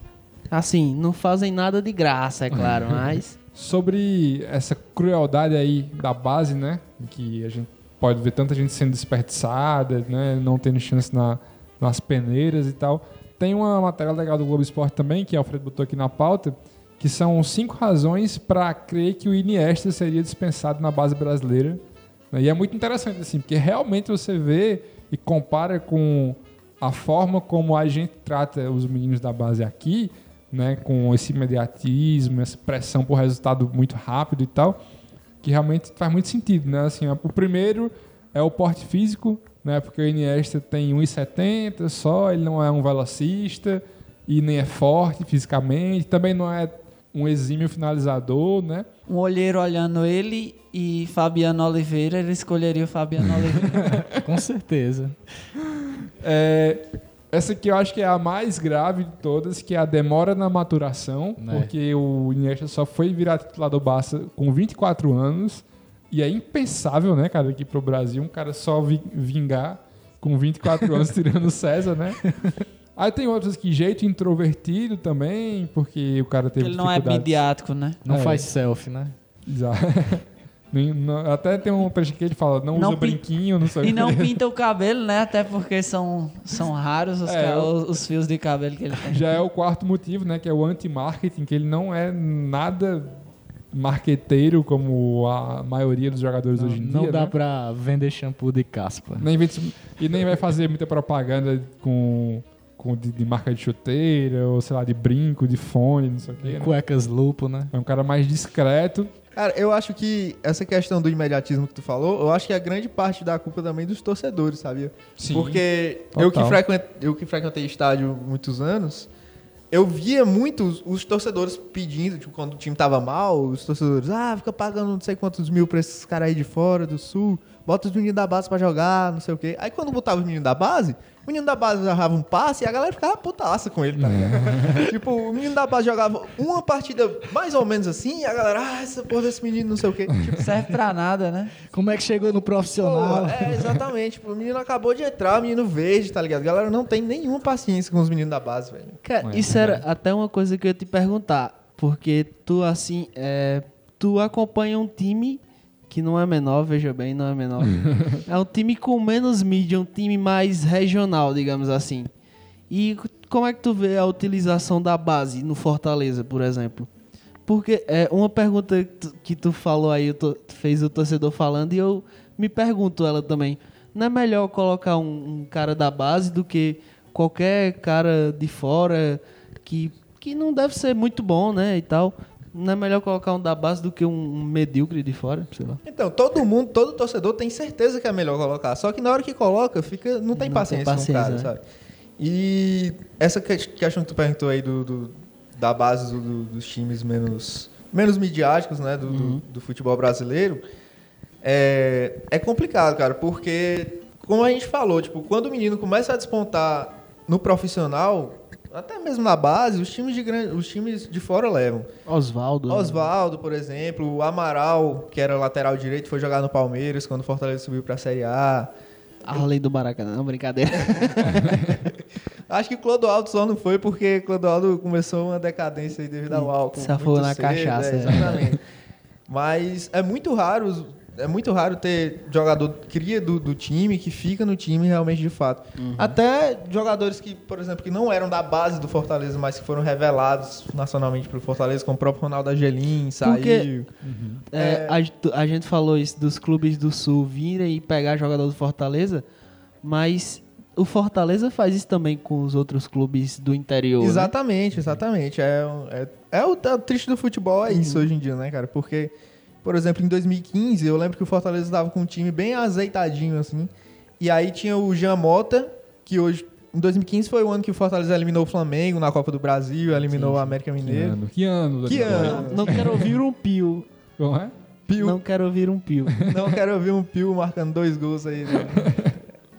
Assim, não fazem nada de graça, é claro, mas Sobre essa crueldade aí da base, né? Que a gente pode ver tanta gente sendo desperdiçada, né? Não tendo chance na, nas peneiras e tal. Tem uma matéria legal do Globo Esporte também, que o Alfredo botou aqui na pauta, que são cinco razões para crer que o Iniesta seria dispensado na base brasileira. né? E é muito interessante, assim, porque realmente você vê e compara com a forma como a gente trata os meninos da base aqui, né, com esse imediatismo, essa pressão por resultado muito rápido e tal, que realmente faz muito sentido, né? Assim, o primeiro é o porte físico, né? Porque o Iniesta tem 1,70 só, ele não é um velocista e nem é forte fisicamente, também não é um exímio finalizador, né? Um olheiro olhando ele e Fabiano Oliveira, ele escolheria o Fabiano Oliveira. Com certeza. É, essa aqui eu acho que é a mais grave de todas, que é a demora na maturação, Né. porque o Iniesta só foi virar titular do Barça com 24 anos, e é impensável, né, cara, aqui pro Brasil, um cara só vi- vingar com 24 anos tirando o César, né? Aí tem outros que jeito introvertido também, porque o cara teve ele não é midiático, né? Não É. faz selfie, né? Exato. Não- Até tem um trecho que ele fala, não, Não usa brinquinho, não sei E o não quê. pinta o cabelo, né? Até porque são, são raros os, É, ca- os, os fios de cabelo que ele tem. Já é o quarto motivo, né? Que é o anti-marketing, que ele não é nada marqueteiro como a maioria dos jogadores hoje em Não dia. dá né? pra vender shampoo de caspa. Nem vende- e nem vai fazer muita propaganda com, com de, de marca de chuteira, ou sei lá, de brinco, de fone, não sei o quê. né? Cuecas lupo, né? É um cara mais discreto. Cara, eu acho que essa questão do imediatismo que tu falou, eu acho que é grande parte da culpa também dos torcedores, sabia? Sim, Porque eu que, total. frequent, eu que frequentei estádio muitos anos, eu via muitos os torcedores pedindo, tipo, quando o time tava mal, os torcedores, ah, fica pagando não sei quantos mil pra esses caras aí de fora, do sul, bota os meninos da base pra jogar, não sei o quê. Aí quando botava os meninos da base, o menino da base jogava um passe e a galera ficava putaça com ele, tá ligado? tipo, o menino da base jogava uma partida mais ou menos assim, e a galera, ah, essa porra desse menino, não sei o quê. Tipo, Serve pra nada, né? Como é que chegou no profissional? Pô, é, exatamente. Tipo, o menino acabou de entrar, o menino verde, tá ligado? A galera não tem nenhuma paciência com os meninos da base, velho. Cara, isso era até uma coisa que eu ia te perguntar. Porque tu, assim, é, tu acompanha um time que não é menor, veja bem, não é menor. é um time com menos mídia, um time mais regional, digamos assim. E como é que tu vê a utilização da base no Fortaleza, por exemplo? Porque é uma pergunta que tu, que tu falou aí, tu fez o torcedor falando, e eu me pergunto ela também. Não é melhor colocar um, um cara da base do que qualquer cara de fora que, que não deve ser muito bom, né? E tal. Não é melhor colocar um da base do que um, medíocre de fora? Sei lá. Então, todo mundo, todo torcedor tem certeza que é melhor colocar. Só que na hora que coloca, fica, não tem Não paciência, tem paciência, cara, né? sabe? E essa que- questão que tu perguntou aí do, do- da base do- do- dos times menos, menos midiáticos, né, do, do- do futebol brasileiro, é, é complicado, cara, porque, como a gente falou, tipo, quando o menino começa a despontar no profissional, até mesmo na base, os times de, gran- os times de fora levam. Oswaldo. né? Oswaldo, por exemplo, o Amaral, que era lateral direito, foi jogar no Palmeiras quando o Fortaleza subiu pra Série A. Além do Maracanã, não, brincadeira. Acho que Clodoaldo só não foi porque Clodoaldo começou uma decadência aí devido ao álcool. Muito na cedo, cachaça, é, é. exatamente. Mas é muito raro, os- é muito raro ter jogador cria do, do time que fica no time realmente de fato. Uhum. Até jogadores que, por exemplo, que não eram da base do Fortaleza, mas que foram revelados nacionalmente pro Fortaleza, como o próprio Ronaldo Angelim, saiu. Porque- É, A, gente- a gente falou isso dos clubes do Sul virem e pegar jogador do Fortaleza, mas o Fortaleza faz isso também com os outros clubes do interior. né? Exatamente, exatamente. É, é, é o, é o triste do futebol, é isso hoje em dia, né, cara? Porque, por exemplo, em 2015, eu lembro que o Fortaleza estava com um time bem azeitadinho, assim. E aí tinha o Jean Mota, que hoje. Em 2015 foi o ano que o Fortaleza eliminou o Flamengo na Copa do Brasil, eliminou o América Que Mineiro. ano? Que ano? Que ano? Não quero ouvir um pio. Não é? Pio. Não quero ouvir um pio. Não quero ver um Pio marcando dois gols aí. Né?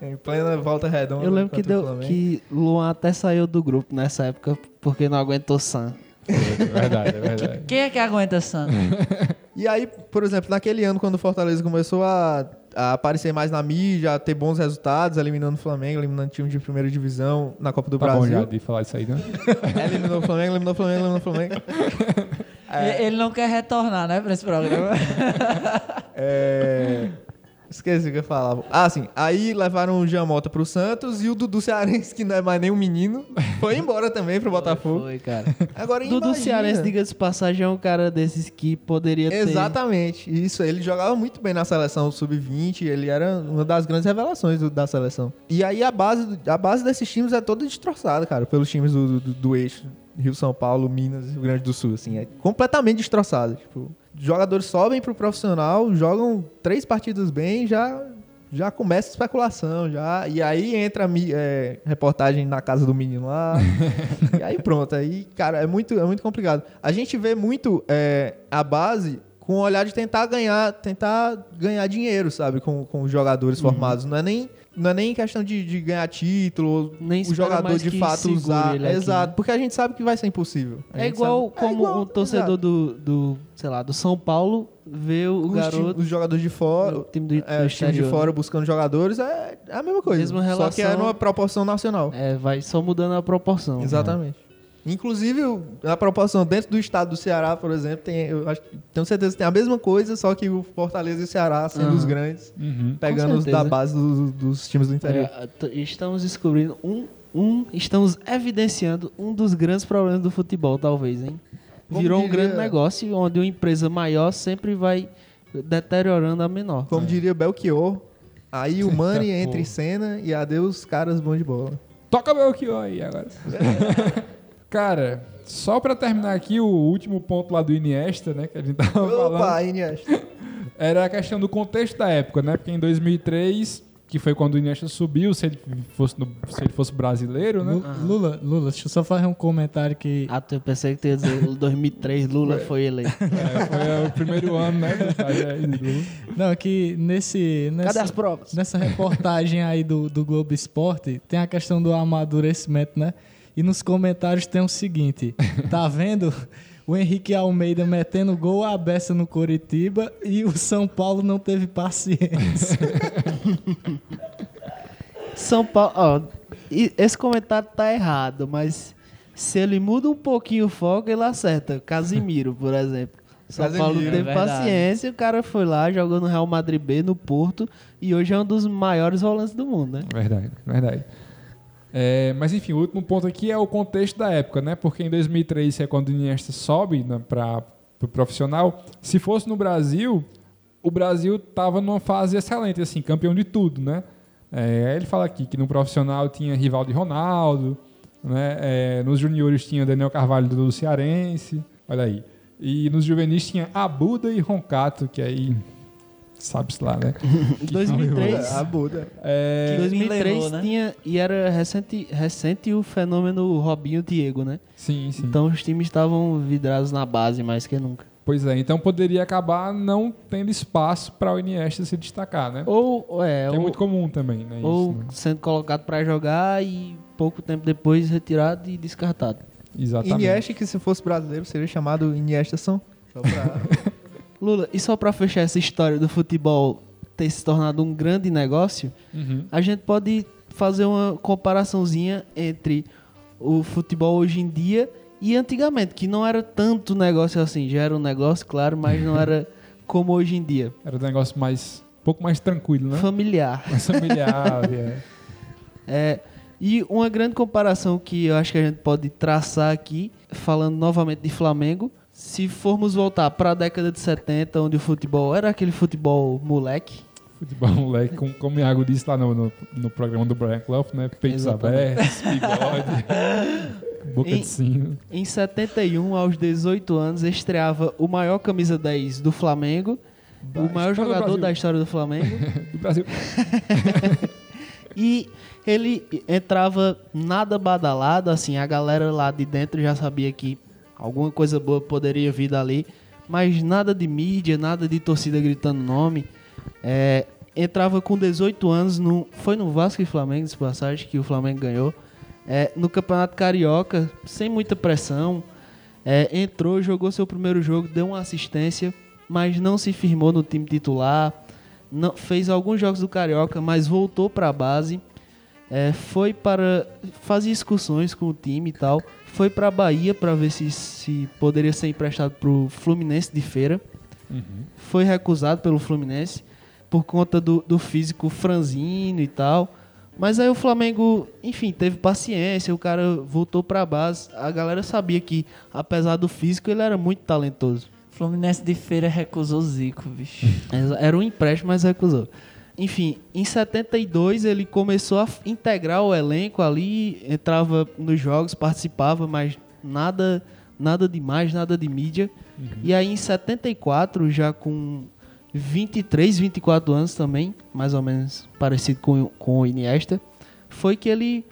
em plena volta redonda. Eu lembro que, deu, que Luan até saiu do grupo nessa época porque não aguentou Sam. É verdade, é verdade. Quem é que aguenta Santos? E aí, por exemplo, naquele ano, quando o Fortaleza começou a, a aparecer mais na mídia, a ter bons resultados, eliminando o Flamengo, eliminando time de primeira divisão na Copa do Tá bom já Brasil. de falar isso aí, né? eliminou o Flamengo, eliminou o Flamengo, eliminou o Flamengo. E- Ele não quer retornar, né, pra esse programa. É... Esqueci o que eu falava. Ah, sim. Aí levaram o Jean Mota pro Santos e o Dudu Cearense, que não é mais nem um menino, foi embora também pro Botafogo. Foi, cara. Agora Dudu imagina. Cearense, diga-se de passagem, é um cara desses que poderia ter... Exatamente, isso. Ele jogava muito bem na seleção sub-20, ele era uma das grandes revelações do- da seleção. E aí a base, a base desses times é toda destroçada, cara, pelos times do, do, do eixo. Rio, São Paulo, Minas e Rio Grande do Sul, assim, é completamente destroçado. Tipo, jogadores sobem pro profissional, jogam três partidas bem, já já começa a especulação, já. E aí entra é, reportagem na casa do menino lá. e aí pronto. Aí, cara, é muito, é muito complicado. A gente vê muito é, a base com o olhar de tentar ganhar, tentar ganhar dinheiro, sabe? Com, com os jogadores Uhum. formados. Não é nem. Não é nem questão de, de ganhar título, Nem o jogador de fato usar. Exato, né? porque a gente sabe que vai ser impossível. A É igual sabe- como igual, um torcedor do, do, sei lá, do São Paulo vê o os, garoto os jogadores de fora, do time do, é, do os times de exterior, fora buscando jogadores, é, é a mesma coisa. Mesma Só que é relação. numa proporção nacional. É, vai só mudando a proporção. Exatamente. Inclusive, a proporção dentro do estado do Ceará, por exemplo, tem, eu acho, tenho certeza que tem a mesma coisa, só que o Fortaleza e o Ceará sendo Aham. os grandes, Uhum. pegando os da base dos, dos times do interior. É, estamos descobrindo um, um, estamos evidenciando um dos grandes problemas do futebol, talvez, hein? Como Virou um diria- grande negócio onde uma empresa maior sempre vai deteriorando a menor. Como diria Belchior, aí o Money Eita, entra em cena e adeus caras bons de bola. Toca aqui aí agora. Cara, só pra terminar aqui, o último ponto lá do Iniesta, né, que a gente tava falando. Opa, Iniesta. Era a questão do contexto da época, né? Porque em 2003, que foi quando o Iniesta subiu, se ele fosse, no- se ele fosse brasileiro, né? Lu- Lula, Lula, deixa eu só fazer um comentário que. Ah, eu pensei que tu ia dizer 2003, Lula foi eleito. É, foi o primeiro ano, né? Lula. Não, que nesse. Cadê Nessa, as provas? nessa reportagem aí do, do Globo Esporte, tem a questão do amadurecimento, né? E nos comentários tem o seguinte: tá vendo? O Henrique Almeida metendo gol à beça no Coritiba e o São Paulo não teve paciência. São Paulo, ó, esse comentário tá errado, mas se ele muda um pouquinho o foco, ele acerta. Casimiro, por exemplo. São Casemiro, Paulo é teve verdade. paciência, o cara foi lá, jogou no Real Madrid B, no Porto, e hoje é um dos maiores volantes do mundo, né? Verdade, verdade. É, mas enfim, o último ponto aqui é o contexto da época, né? Porque em 2003 que é quando o Iniesta sobe né, para o pro profissional. Se fosse no Brasil, o Brasil tava numa fase excelente, assim, campeão de tudo, né? É, ele fala aqui que no profissional tinha Rivaldo e Ronaldo, né? É, nos juniores tinha Daniel Carvalho do Cearense, olha aí. E nos juvenis tinha Abuda e Roncato, que aí. Sabe-se lá, né? Em 2003, A Buda. É, em me 2003 levou, né? tinha e era recente, recente o fenômeno Robinho Diego, né? sim, sim. Então os times estavam vidrados na base mais que nunca. Pois é, então poderia acabar não tendo espaço para o Iniesta se destacar, né? Ou é, que é ou, muito comum também, né? ou isso, né? sendo colocado pra jogar e pouco tempo depois retirado e descartado. Exatamente. Iniesta, que se fosse brasileiro, seria chamado Iniestação. Só pra... Lula, e só pra fechar essa história do futebol ter se tornado um grande negócio, Uhum. a gente pode fazer uma comparaçãozinha entre o futebol hoje em dia e antigamente, que não era tanto negócio assim, já era um negócio, claro, mas não era como hoje em dia. Era um negócio mais. um pouco mais tranquilo, né? Familiar. Mais familiar. é. É, e uma grande comparação que eu acho que a gente pode traçar aqui, falando novamente de Flamengo, se formos voltar para a década de 70, onde o futebol era aquele futebol moleque, Futebol moleque, como, como o Iago disse lá no, no, no programa do Brian Clough, né? Peitos Exatamente. abertos, bigode, boca Em- de sino. Em 71, aos 18 anos, estreava o maior camisa 10 do Flamengo, Da o maior jogador da história do Flamengo, Do Brasil. e ele entrava nada badalado, assim, a galera lá de dentro já sabia que alguma coisa boa poderia vir dali, mas nada de mídia, nada de torcida gritando nome. É, entrava com 18 anos, no, foi no Vasco e Flamengo, de passagem, que o Flamengo ganhou. É, no Campeonato Carioca, sem muita pressão. É, entrou, jogou seu primeiro jogo, deu uma assistência, mas não se firmou no time titular. Não, fez alguns jogos do Carioca, mas voltou para a base. É, foi para fazer excursões com o time e tal. Foi para a Bahia para ver se, se poderia ser emprestado para o Fluminense de feira. Foi recusado pelo Fluminense por conta do, do físico franzino e tal. Mas aí o Flamengo, enfim, teve paciência, o cara voltou pra base. A galera sabia que, apesar do físico, ele era muito talentoso. Fluminense de feira recusou Zico, bicho. Era um empréstimo, mas recusou. Enfim, em 72 ele começou a integrar o elenco ali, entrava nos jogos, participava, mas nada, nada demais, nada de mídia. E aí em 74, já com 23, 24 anos também, mais ou menos parecido com, com o Iniesta, foi que ele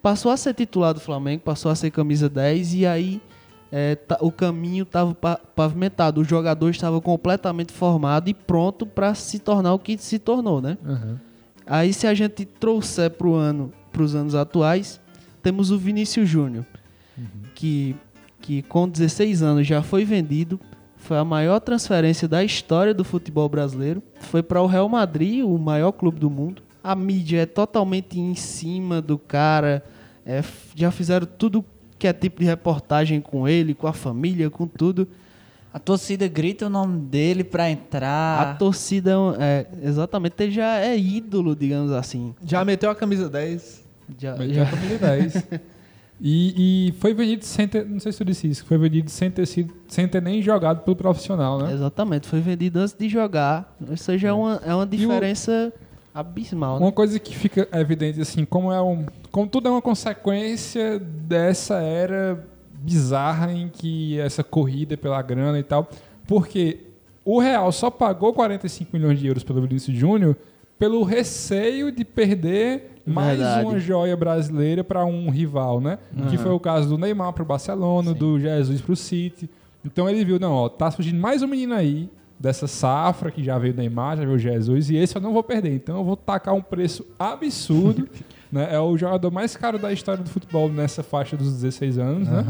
passou a ser titular do Flamengo, passou a ser camisa 10 e aí é, ta- o caminho estava pavimentado, o jogador estava completamente formado e pronto para se tornar o que se tornou, né? Uhum. Aí se a gente trouxer para ano, os anos atuais, temos o Vinícius Júnior, que, que com 16 anos já foi vendido, foi a maior transferência da história do futebol brasileiro, foi para o Real Madrid, o maior clube do mundo. A mídia é totalmente em cima do cara, é, já fizeram tudo que é tipo de reportagem com ele, com a família, com tudo. A torcida grita o nome dele pra A entrar. torcida é é, exatamente, ele já é ídolo, digamos assim. Já meteu a camisa 10. Já, Mas já- já família 10. E, e foi vendido sem ter. Não sei se tu disse isso. Foi vendido sem ter, sido, sem ter nem jogado pelo profissional, né? Exatamente, foi vendido antes de jogar. Ou seja, é uma, é uma diferença abismal. né? Uma coisa que fica evidente, assim, como é um. Como tudo é uma consequência dessa era bizarra em que essa corrida pela grana e tal. Porque o Real só pagou 45 milhões de euros pelo Vinícius Júnior pelo receio de perder mais Verdade. uma joia brasileira para um rival, né? Que foi o caso do Neymar para o Barcelona, do Jesus para o City. Então ele viu, não, ó, tá surgindo mais um menino aí dessa safra que já veio Neymar, já veio Jesus e esse eu não vou perder. Então eu vou tacar um preço absurdo, né? É o jogador mais caro da história do futebol nessa faixa dos 16 anos, né?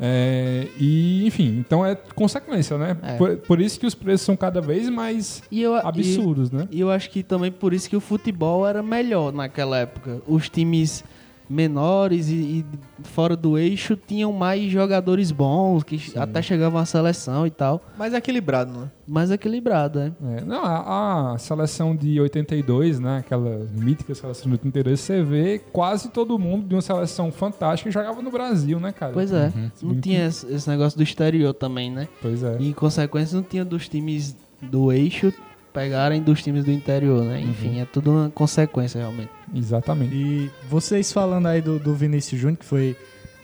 É, e, enfim, então é consequência, né? É. Por, por isso que os preços são cada vez mais E eu, absurdos, né? E eu acho que também por isso que o futebol era melhor naquela época. Os times menores e, e fora do eixo tinham mais jogadores bons, que até chegavam à seleção e tal. Mais equilibrado, né? Mais equilibrado, né? É, não, a, a seleção de 82, né? Aquela mítica seleção de 82, você vê quase todo mundo de uma seleção fantástica jogava no Brasil, né, cara? Pois é. Não Muito- tinha esse esse negócio do exterior também, né? Pois é. E em consequência não tinha dos times do eixo pegarem dos times do interior, né? Enfim, é tudo uma consequência realmente. Exatamente. E vocês falando aí do, do Vinícius Júnior, que foi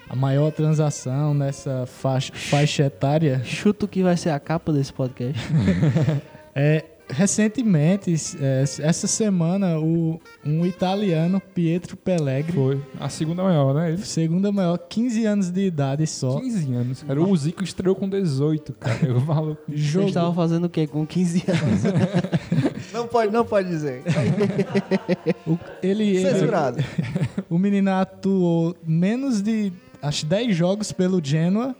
a maior transação nessa faixa, faixa etária. Chuto que vai ser a capa desse podcast. É, recentemente, é, essa semana, o, um italiano, Pietro Pellegrini, Foi. A segunda maior, né? Ele. segunda maior, 15 anos de idade só, 15 anos, cara. O Zico estreou com 18, cara. Eu falo. Vocês jogou, estavam fazendo o quê com 15 anos? Não pode, não pode dizer. o- ele, ele, Censurado. o menino atuou menos de, acho, 10 jogos pelo Genoa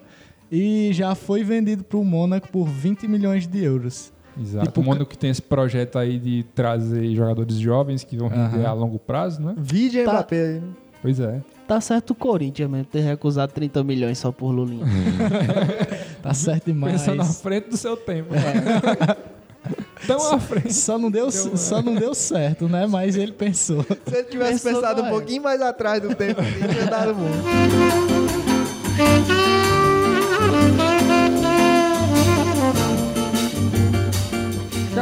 e já foi vendido para o Mônaco por 20 milhões de euros. Exato. Tipo, o mundo que tem esse projeto aí de trazer jogadores jovens que vão render a longo prazo, né? Vídeo Tá. Mbappé aí. né? Pois é. tá certo o Corinthians mesmo, ter recusado 30 milhões só por Lulinha. Tá certo demais. Pensando à frente do seu tempo. cara. Tão à frente. Só não deu, só não deu certo, né? Mas ele pensou. Se ele tivesse Pensou pensado um na pouquinho mais atrás do tempo, ele tinha dado muito.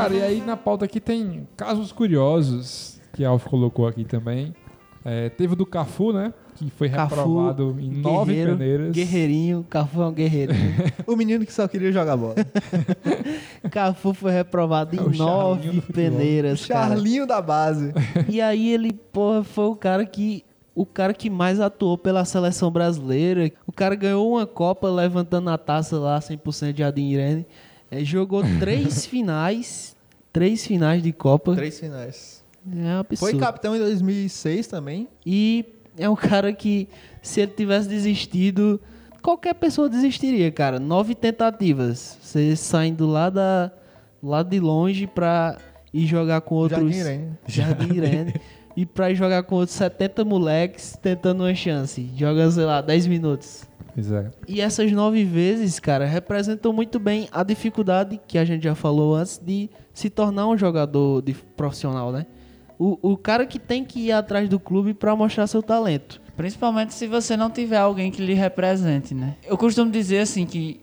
Cara, e aí na pauta aqui tem casos curiosos que a Alf colocou aqui também. É, teve o do Cafu, né? Que foi Cafu, reprovado em nove peneiras. Guerreirinho, Cafu é um guerreiro. O menino que só queria jogar bola. Cafu foi reprovado em É Charlinho nove peneiras, cara. Charlinho da base. E aí ele, porra, foi o cara que o cara que mais atuou pela seleção brasileira. O cara ganhou uma Copa levantando a taça lá 100% de Adin Irene. É, jogou três finais, três finais de Copa. Três finais. É um absurdo. Foi capitão em 2006 também. E é um cara que, se ele tivesse desistido, qualquer pessoa desistiria, cara. Nove tentativas. Você saindo lá, da, lá de longe pra ir jogar com outros. Jardim Irene. Jardim Irene. e pra ir jogar com outros 70 moleques tentando uma chance. Joga, sei lá, 10 minutos. Pois é. E essas nove vezes, cara, representam muito bem a dificuldade que a gente já falou antes de se tornar um jogador de profissional, né? O, o cara que tem que ir atrás do clube pra mostrar seu talento. Principalmente se você não tiver alguém que lhe represente, né? Eu costumo dizer assim que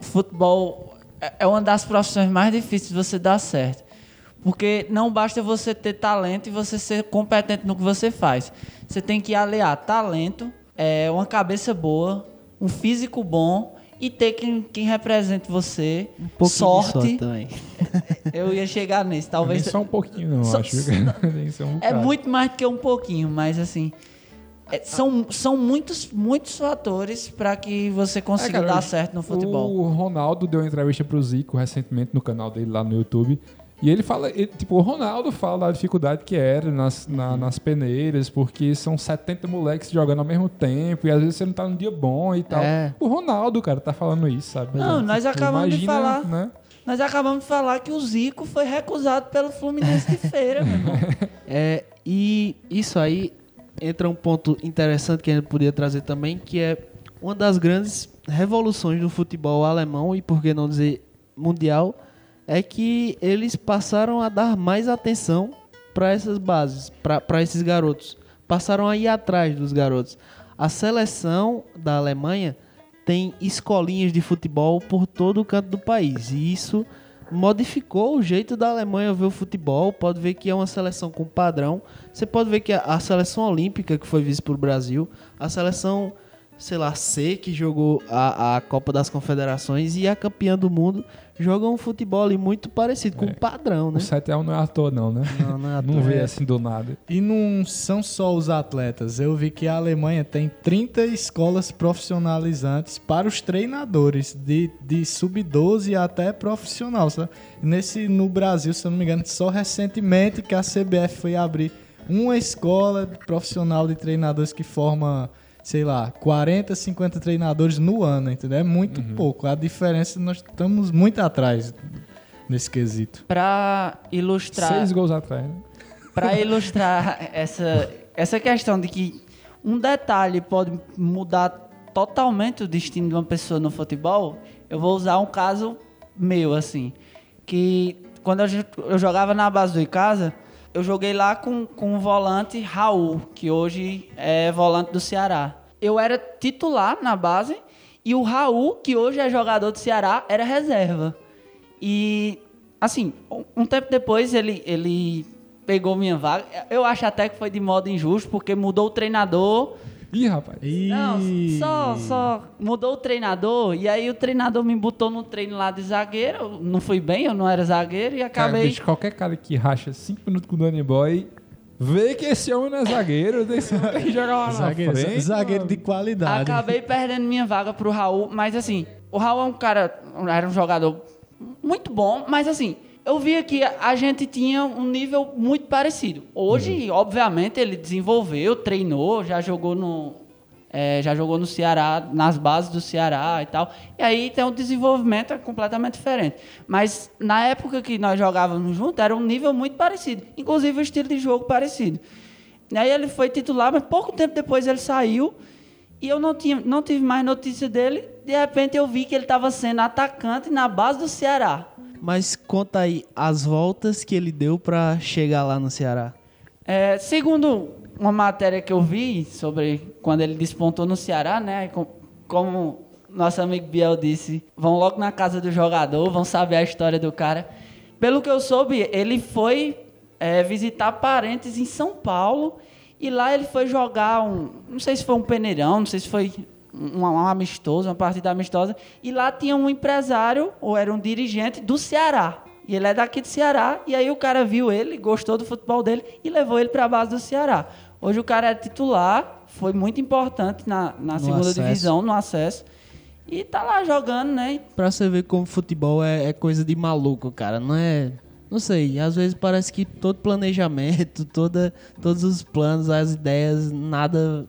futebol é- é uma das profissões mais difíceis de você dar certo. Porque não basta você ter talento e você ser competente no que você faz. Você tem que aliar talento, é, uma cabeça boa, um físico bom e ter quem, quem represente você. Um pouquinho sorte. também. Eu ia chegar nisso. Nem Talvez. só um pouquinho, não, Só- acho. Um É muito mais do que um pouquinho, mas assim. é- são, são muitos, muitos fatores para que você consiga É, cara, dar o- certo no futebol. O Ronaldo deu uma entrevista pro Zico recentemente no canal dele lá no YouTube. E ele fala, ele- tipo, o Ronaldo fala da dificuldade que era nas, na- nas peneiras, porque são 70 moleques jogando ao mesmo tempo, e às vezes você não tá num dia bom e tal. É. O Ronaldo, cara, tá falando isso, sabe? Não, nós acabamos de falar. Né? Nós acabamos de falar que o Zico foi recusado pelo Fluminense de Feira, meu irmão. É, e isso aí entra um ponto interessante que a gente podia trazer também, que é uma das grandes revoluções do futebol alemão e por que não dizer mundial, é que eles passaram a dar mais atenção para essas bases, para esses garotos. Passaram a ir atrás dos garotos. A seleção da Alemanha tem escolinhas de futebol por todo o canto do país. E isso modificou o jeito da Alemanha ver o futebol. Pode ver que é uma seleção com padrão. Você pode ver que a, seleção olímpica que foi vista por Brasil, a seleção, sei lá, C, que jogou a, a Copa das Confederações e a campeã do mundo, jogam um futebol ali muito parecido, com É. padrão, né? O 7x1 não é à toa, não, né? Não, não é à Não toa. vê assim do nada. E não são só os atletas. Eu vi que a Alemanha tem 30 escolas profissionalizantes para os treinadores, de, de sub-12 até profissional. Sabe? Nesse, no Brasil, se eu não me engano, só recentemente que a CBF foi abrir uma escola profissional de treinadores que forma, sei lá, 40, 50 treinadores no ano, entendeu? É muito pouco. A diferença, nós estamos muito atrás nesse quesito. Pra ilustrar. Seis gols atrás, né? Para ilustrar essa, essa questão de que um detalhe pode mudar totalmente o destino de uma pessoa no futebol, eu vou usar um caso meu, assim. Que quando eu, eu jogava na base do Icasa, eu joguei lá com, com o volante Raul, que hoje é volante do Ceará. Eu era titular na base e o Raul, que hoje é jogador do Ceará, era reserva. E, assim, um- tempo depois ele, ele pegou minha vaga. Eu acho até que foi de modo injusto, porque mudou o treinador Ih, rapaz. Não, só, só mudou o treinador e aí o treinador me botou no treino lá de zagueiro. Não fui bem, eu não era zagueiro e Cara, acabei. bicho, qualquer cara que racha 5 minutos com o Danny Boy, vê que esse homem não é zagueiro, tem que jogar lá na Zagueiro, frente. zagueiro de qualidade. Acabei perdendo minha vaga pro Raul, mas assim, o Raul é um cara, era um jogador muito bom, mas assim, eu via que a gente tinha um nível muito parecido. Hoje, obviamente, ele desenvolveu, treinou, já jogou no. é, já jogou no Ceará, nas bases do Ceará e tal. E aí tem um desenvolvimento completamente diferente. Mas na época que nós jogávamos junto, era um nível muito parecido. Inclusive o estilo de jogo parecido. E aí ele foi titular, mas pouco tempo depois ele saiu. E eu não, tinha, não tive mais notícia dele. De repente eu vi que ele estava sendo atacante na base do Ceará. Mas conta aí as voltas que ele deu pra chegar lá no Ceará. É, segundo uma matéria que eu vi sobre quando ele despontou no Ceará, né? com- Como nosso amigo Biel disse, vão logo na casa do jogador, vão saber a história do cara. Pelo que eu soube, ele foi é, visitar parentes em São Paulo e lá ele foi jogar um, não sei se foi um peneirão, não sei se foi um, um amistoso, uma partida amistosa, e lá tinha um empresário ou era um dirigente do Ceará. E ele é daqui do Ceará, e aí o cara viu ele, gostou do futebol dele e levou ele para a base do Ceará. Hoje o cara é titular, foi muito importante na, na segunda acesso. divisão, no acesso. E tá lá jogando, né? Pra você ver como futebol é, é coisa de maluco, cara. Não é. Não sei, às vezes parece que todo planejamento, toda, todos os planos, as ideias, nada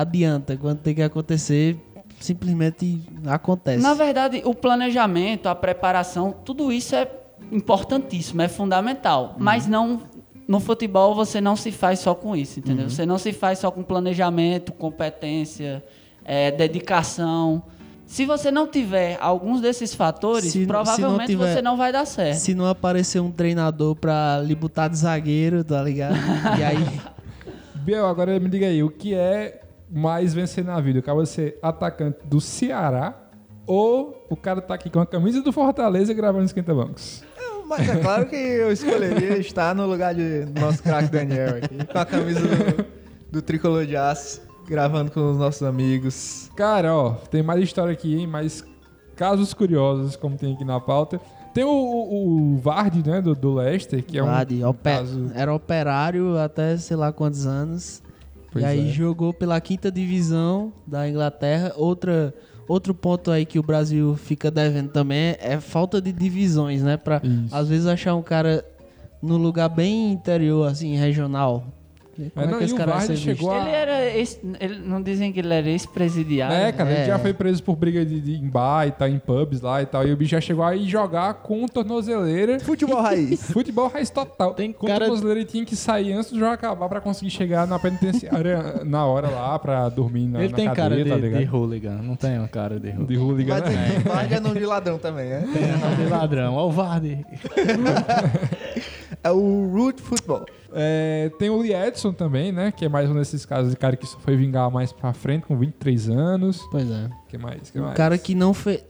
adianta. Quando tem que acontecer, simplesmente acontece. Na verdade, o planejamento, a preparação, tudo isso é importantíssimo, é fundamental. Mas não no futebol você não se faz só com isso, entendeu? Você não se faz só com planejamento, competência, é, dedicação. Se você não tiver alguns desses fatores, Se- se não provavelmente tiver- você não vai dar certo. Se não aparecer um treinador pra lhe botar de zagueiro, tá ligado? E aí. Biel, agora me diga aí, o que é mais vencer na vida? Acaba de ser atacante do Ceará ou o cara tá aqui com a camisa do Fortaleza gravando Esquenta Bancos? Mas é claro que eu escolheria estar no lugar de do nosso craque Daniel aqui, com a camisa do, do Tricolor de Aço, gravando com os nossos amigos. Cara, ó, tem mais história aqui, hein? Mais casos curiosos, como tem aqui na pauta. Tem o, o, o Vardy, né, do, do Leicester, que é um ope- caso... Era operário até sei lá quantos anos. Pois e aí é. jogou pela quinta divisão da Inglaterra. Outra, outro ponto aí que o Brasil fica devendo também é falta de divisões, né? Pra Isso. às vezes achar um cara no lugar bem interior, assim, regional. Como Mas é não, que e esse o cara vai Vardy ser visto? chegou a... Ele era ex, ele, não dizem que ele era ex-presidiário. É, né? cara, ele É. já foi preso por briga de, de em bar e tal, em pubs lá e tal. E o bicho já chegou aí jogar com tornozeleira. Futebol raiz. Futebol raiz total. Tem com cara- tornozeleira ele tinha que sair antes do jogo acabar pra conseguir chegar na penitenciária na hora lá, pra dormir na, Ele na tem cara de, tá de hooligan, não tem uma cara de hooligan. De hooligan, Mas né? Vardy é nome de ladrão também, né? Tem nome de ladrão. Ó o Vardy. É o Root Football. É, tem o Lee Edson também, né? Que é mais um desses casos de cara que só foi vingar mais pra frente, com 23 anos. Pois é. que mais? que Um mais? cara que não, fe...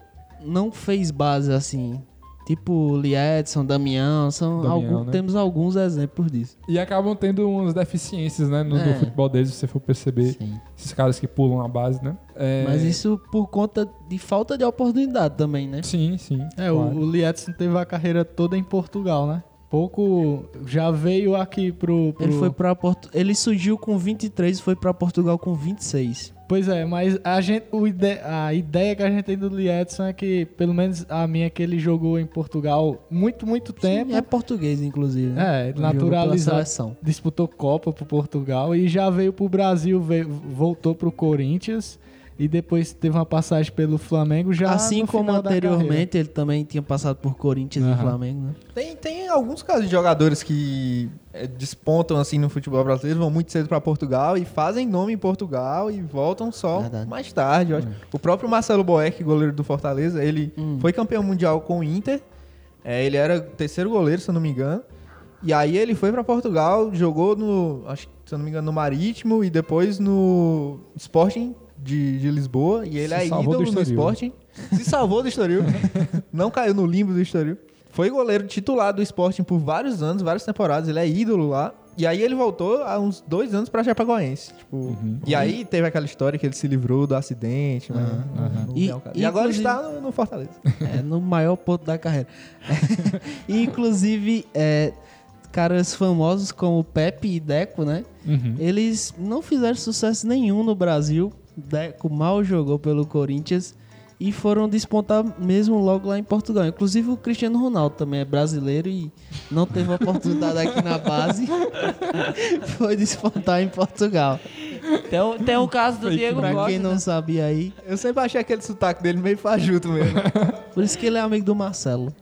não fez base assim. Tipo Lee Edson, Damião, são Damião, algum- né? temos alguns exemplos disso. E acabam tendo umas deficiências, né? No, no É. futebol deles, se você for perceber. Sim. Esses caras que pulam a base, né? É, Mas isso por conta de falta de oportunidade também, né? Sim, sim. É, claro. o, o Lee Edson teve a carreira toda em Portugal, né? Pouco já veio aqui pro. pro- Ele foi para Porto... ele surgiu com 23 e foi pra Portugal com 26. Pois é, mas a, gente, o ide- a ideia que a gente tem do Edson é que, pelo menos a minha, que ele jogou em Portugal muito, muito tempo. Sim, é português inclusive. né? É, naturalizado. Disputou Copa pro Portugal e já veio pro Brasil, veio- voltou pro Corinthians e depois teve uma passagem pelo Flamengo já assim no como final da carreira. anteriormente ele também tinha passado por Corinthians e Aham. Flamengo, né? Tem, tem alguns casos de jogadores que é, despontam assim no futebol brasileiro, vão muito cedo pra Portugal e fazem nome em Portugal e voltam só Verdade. mais tarde. acho. O próprio Marcelo Boeck, goleiro do Fortaleza, ele Hum. foi campeão mundial com o Inter. É, ele era terceiro goleiro, se eu não me engano. E aí ele foi pra Portugal, jogou no, acho que, se eu não me engano, no Marítimo e depois no Sporting de, de Lisboa. E ele Se é salvou do ídolo no. Sporting. Se salvou do Estoril. não caiu no limbo do Estoril. Foi goleiro titular do Sporting por vários anos, várias temporadas. Ele é ídolo lá. E aí ele voltou há uns dois anos pra Chapecoense. Tipo, E aí teve aquela história que ele se livrou do acidente, né? no- no E-. E, agora está no, no Fortaleza. É, no maior ponto da carreira. e, inclusive, é, caras famosos como Pepe e Deco, né? Uhum. Eles não fizeram sucesso nenhum no Brasil. Deco mal jogou pelo Corinthians e foram despontar mesmo logo lá em Portugal. Inclusive o Cristiano Ronaldo também é brasileiro e não teve oportunidade aqui na base. Foi despontar em Portugal. Tem, o- tem o caso do Diego Pra Costa. quem não sabia aí, Eu sempre achei aquele sotaque dele meio fajuto mesmo. por isso que ele é amigo do Marcelo.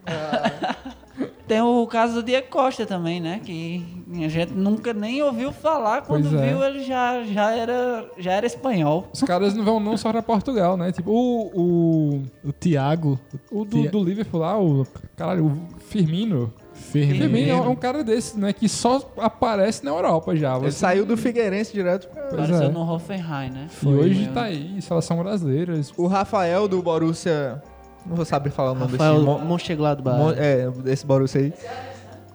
Tem o caso do Diego Costa também, né? Que a gente nunca nem ouviu falar. Quando é. viu, ele já, já, era, já era espanhol. Os caras não vão não só pra Portugal, né? Tipo, o, o, O Thiago o do, Tia- do Liverpool lá, o, caralho, o Firmino. Firmino. Firmino é um cara desse, né? Que só aparece na Europa já. Ele Você- saiu do Figueirense direto pra... Pois Apareceu é. no Hoffenheim, né? E hoje Foi, tá aí, seleção brasileira. O Rafael do Borussia... Não vou saber falar o nome Rafael desse... mon- Monchengladbach. mon- É, desse Borussia aí.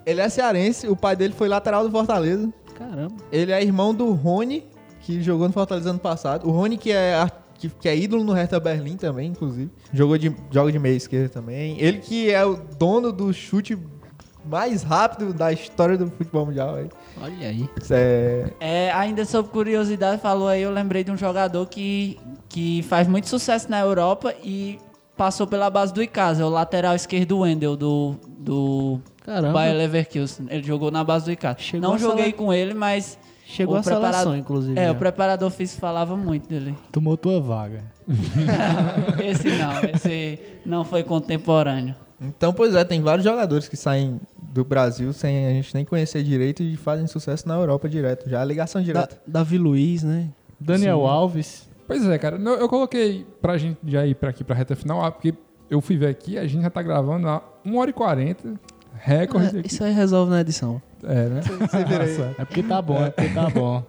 Ele é cearense, o pai dele foi lateral do Fortaleza. Caramba. Ele é irmão do Rony, que jogou no Fortaleza ano passado. O Rony, que é, que, que é ídolo no Hertha Berlim também, inclusive. Jogou de, joga de meia esquerda também. Ele que é o dono do chute mais rápido da história do futebol mundial. aí. Olha aí. Isso é... É, ainda sobre curiosidade, falou aí, eu lembrei de um jogador que, que faz muito sucesso na Europa e passou pela base do Icasa, o lateral esquerdo Wendel do, do Caramba. Bayer Leverkusen. Ele jogou na base do Icasa. Chegou Não a joguei com ele, mas Chegou o a seleção, preparado- inclusive. é, já. o preparador físico falava muito dele. tomou tua vaga. esse não, esse não foi contemporâneo. Então, pois é, tem vários jogadores que saem do Brasil sem a gente nem conhecer direito e fazem sucesso na Europa direto. Já é ligação Da- direta. Davi Luiz, né? Daniel Sim. Alves. Pois é, cara. Não, Eu coloquei pra gente já ir pra aqui pra reta final, ah, porque eu fui ver aqui, a gente já tá gravando há 1 hora e 40. Recorde É, isso aí resolve na edição. É, né? Você vira aí. É porque tá bom, é porque tá bom.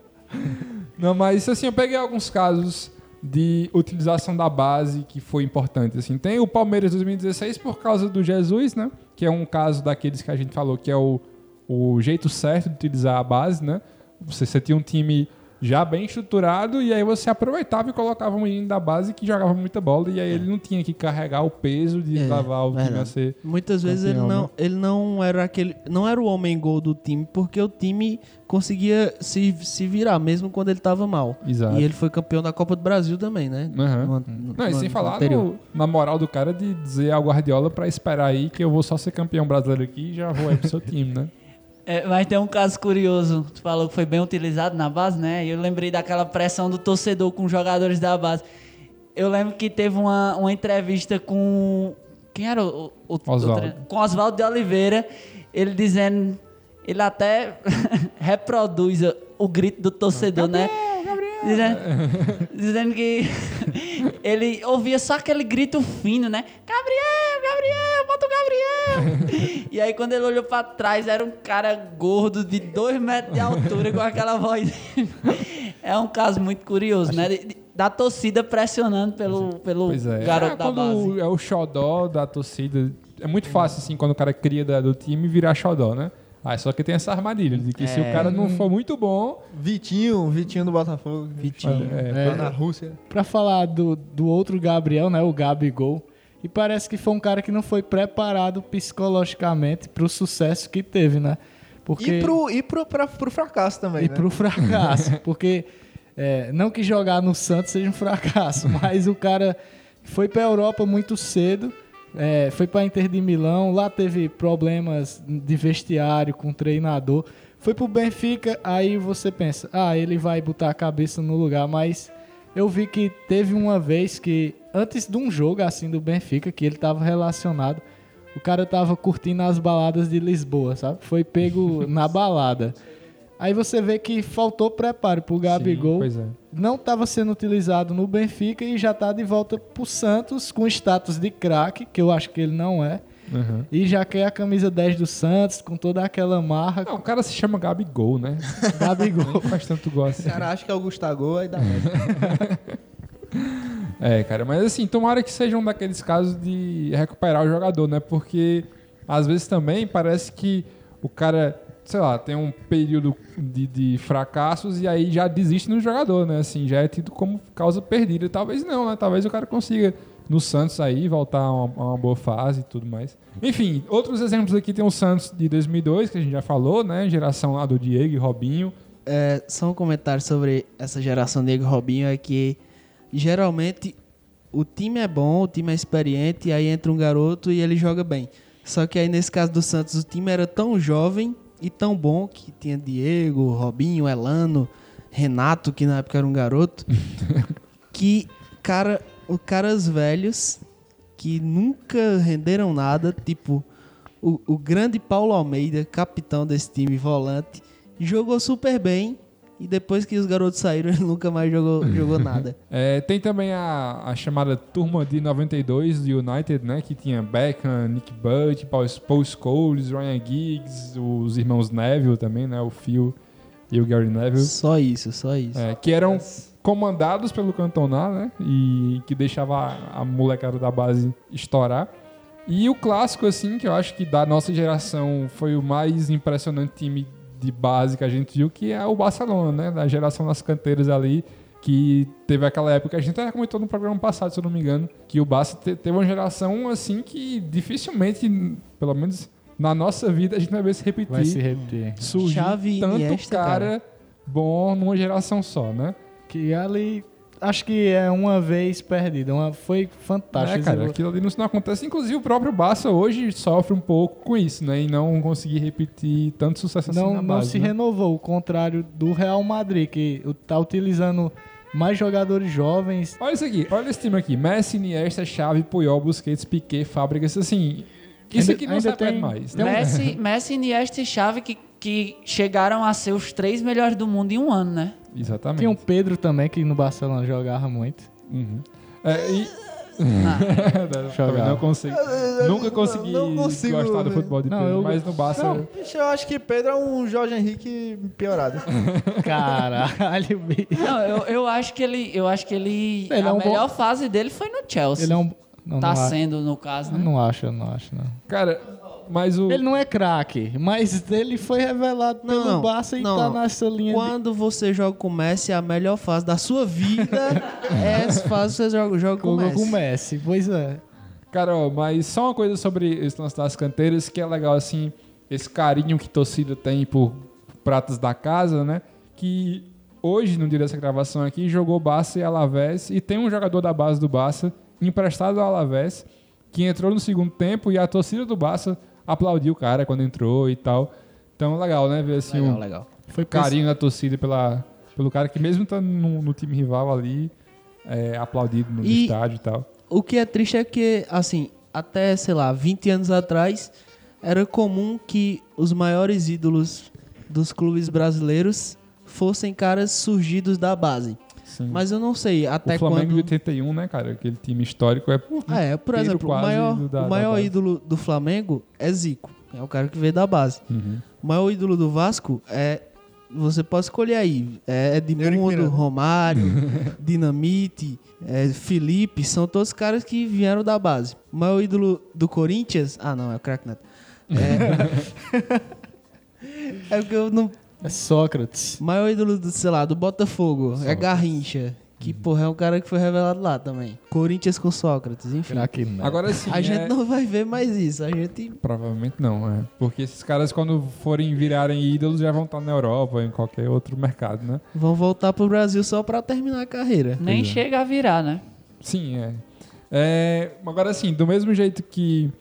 Não, mas assim, eu peguei alguns casos de utilização da base que foi importante. Assim, tem o Palmeiras 2016 por causa do Jesus, né? Que é um caso daqueles que a gente falou que é o, o jeito certo de utilizar a base, né? Você, você tinha um time já bem estruturado e aí você aproveitava e colocava um menino da base que jogava muita bola e aí ele não tinha que carregar o peso de É, levar o time a ser Muitas vezes ele não, né? ele não era aquele, não era o homem gol do time, porque o time conseguia se, se virar mesmo quando ele tava mal. Exato. E ele foi campeão da Copa do Brasil também, né? Aham. No no- Não, e sem falar no- na moral do cara de dizer ao Guardiola pra esperar aí que eu vou só ser campeão brasileiro aqui e já vou aí pro seu time, né? É, mas tem um caso curioso. Tu falou que foi bem utilizado na base, né? E eu lembrei daquela pressão do torcedor com os jogadores da base. Eu lembro que teve uma, uma entrevista com. Quem era o. o, o Oswaldo. tre- com Oswaldo de Oliveira. Ele dizendo. Ele até reproduz o, o grito do torcedor, né? Dizendo, dizendo que ele ouvia só aquele grito fino, né? Gabriel, Gabriel, bota o Gabriel! e aí quando ele olhou pra trás, era um cara gordo de dois metros de altura com aquela voz. é um caso muito curioso, né? De- de- Da torcida pressionando pelo, pelo Pois é. garoto é, da base. é o xodó da torcida. É muito fácil, assim, quando o cara cria da- do time virar xodó, né? Ah, só que tem essa armadilha de que se o cara não for muito bom. Vitinho, Vitinho do Botafogo. Vitinho. É, Lá na Rússia. Pra falar do, do outro Gabriel, né? O Gabigol. E parece que foi um cara que não foi preparado psicologicamente pro sucesso que teve, né? Porque... E, pro, e pro, pra, pro fracasso também, E né? pro fracasso. Porque é, não que jogar no Santos seja um fracasso, mas o cara foi pra Europa muito cedo, é, foi pra Inter de Milão, lá teve problemas de vestiário com o treinador. Foi pro Benfica, aí você pensa, ah, ele vai botar a cabeça no lugar, mas eu vi que teve uma vez que, antes de um jogo assim do Benfica, que ele tava relacionado, o cara tava curtindo as baladas de Lisboa, sabe? Foi pego na balada. Aí você vê que faltou preparo pro Gabigol. pois é. Não estava sendo utilizado no Benfica e já tá de volta pro Santos com status de craque, que eu acho que ele não é. Uhum. E já quer a camisa 10 do Santos com toda aquela marra. Não, o cara se chama Gabigol, né? Gabigol. Faz tanto gosto. O cara acha que é o Gustavo, aí dá. É, cara, mas assim, tomara que seja um daqueles casos de recuperar o jogador, né? Porque às vezes também parece que o cara sei lá, tem um período de, de fracassos e aí já desiste no jogador, né? Assim, já é tido como causa perdida. Talvez não, né? Talvez o cara consiga no Santos aí voltar a uma, a uma boa fase e tudo mais. Enfim, outros exemplos aqui tem o Santos de 2002, que a gente já falou, né? Geração lá do Diego e Robinho. É, só um comentário sobre essa geração Diego Robinho é que geralmente o time é bom, o time é experiente, e aí entra um garoto e ele joga bem. Só que aí nesse caso do Santos, o time era tão jovem e tão bom que tinha Diego, Robinho, Elano, Renato, que na época era um garoto, que, cara, os caras velhos que nunca renderam nada, tipo o, o grande Paulo Almeida, capitão desse time, volante, jogou super bem e depois que os garotos saíram, ele nunca mais jogou, jogou nada. É, tem também a, a chamada turma de 92 do United, né? Que tinha Beckham, Nick Butt, Paul, Paul Scholes, Ryan Giggs, os irmãos Neville também, né? O Phil e o Gary Neville. Só isso, só isso. É, que eram comandados pelo Cantona, né? E que deixava a, a molecada da base estourar. E o clássico, assim, que eu acho que da nossa geração foi o mais impressionante time de base que a gente viu, que é o Barcelona, né? Da geração das canteiras ali, que teve aquela época, a gente até comentou no programa passado, se eu não me engano, que o Barça te- teve uma geração, assim, que dificilmente, pelo menos na nossa vida, a gente vai ver se repetir. Vai se repetir. Surgiu Xavi tanto Iniesta, cara, cara. bom numa geração só, né? Que ali, acho que é uma vez perdida. Uma, foi fantástico. É, cara, aquilo ali não, não acontece. Inclusive, o próprio Barça hoje sofre um pouco com isso, né? E não conseguir repetir tanto sucesso assim não, na não base, se né? renovou, o contrário do Real Madrid, que tá utilizando mais jogadores jovens. Olha isso aqui, olha esse time aqui. Messi, Iniesta, Xavi, Puyol, Busquets, Piquet, Fábricas, assim... Isso Ainda- aqui não ainda se tem- mais. né? Messi, Messi, Iniesta e Xavi que, que chegaram a ser os três melhores do mundo em um ano, né? Exatamente. Tinha um Pedro também, que no Barcelona jogava muito. Uhum. É, e... Jogava. não consigo. Nunca consegui não consigo gostar do futebol de Não, Pedro, eu- mas no Barça... Não, bicho, eu acho que Pedro é um Jorge Henrique piorado. Caralho, bicho. Não, eu, eu acho que ele. Eu acho que ele. Ele a é um bom- melhor fase dele foi no Chelsea. Ele é um. Não, tá não, acho- sendo, no caso, né? não acho, eu não acho, não. Cara, mas o... Ele não é craque, mas ele foi revelado Não, pelo não, Barça e não. tá nessa linha de... Quando você joga com o Messi, a melhor fase da sua vida é essa fase que você joga, joga com o Messi. com o Messi. Pois é. Cara, ó, mas só uma coisa sobre esse lance das canteiras que é legal, assim, esse carinho que torcida tem por pratas da casa, né? Que hoje, no dia dessa gravação aqui, jogou Barça e Alavés e tem um jogador da base do Barça emprestado ao Alavés que entrou no segundo tempo e a torcida do Barça aplaudiu o cara quando entrou e tal. Então, legal, né? Ver assim Legal, um legal. Foi carinho da torcida pela, pelo cara que mesmo estando no, no time rival ali, é aplaudido no E- estádio e tal. O que é triste é que, assim, até, sei lá, 20 anos atrás, era comum que os maiores ídolos dos clubes brasileiros fossem caras surgidos da base. Sim. Mas eu não sei até o Flamengo quando... de 81, né, cara? Aquele time histórico é. É, por exemplo, o maior, da- o maior ídolo do Flamengo é Zico. É o cara que veio da base. Uhum. O maior ídolo do Vasco é. Você pode escolher aí. É Edmundo. Romário, Dinamite, é, Felipe. São todos caras que vieram da base. O maior ídolo do Corinthians. Ah, não, é o Crack Neto. É, é porque eu não. É Sócrates. O maior ídolo, do, sei lá, do Botafogo é Garrincha. Que, porra, é um cara que foi revelado lá também. Corinthians com Sócrates, enfim. Craque. Agora sim. A é- gente não vai ver mais isso. A gente Provavelmente não, é. Porque esses caras, quando forem virarem ídolos, já vão estar na Europa em qualquer outro mercado, né? vão voltar pro Brasil só pra terminar a carreira. Nem chega a virar, né? Sim, é. É, Agora, assim, do mesmo jeito que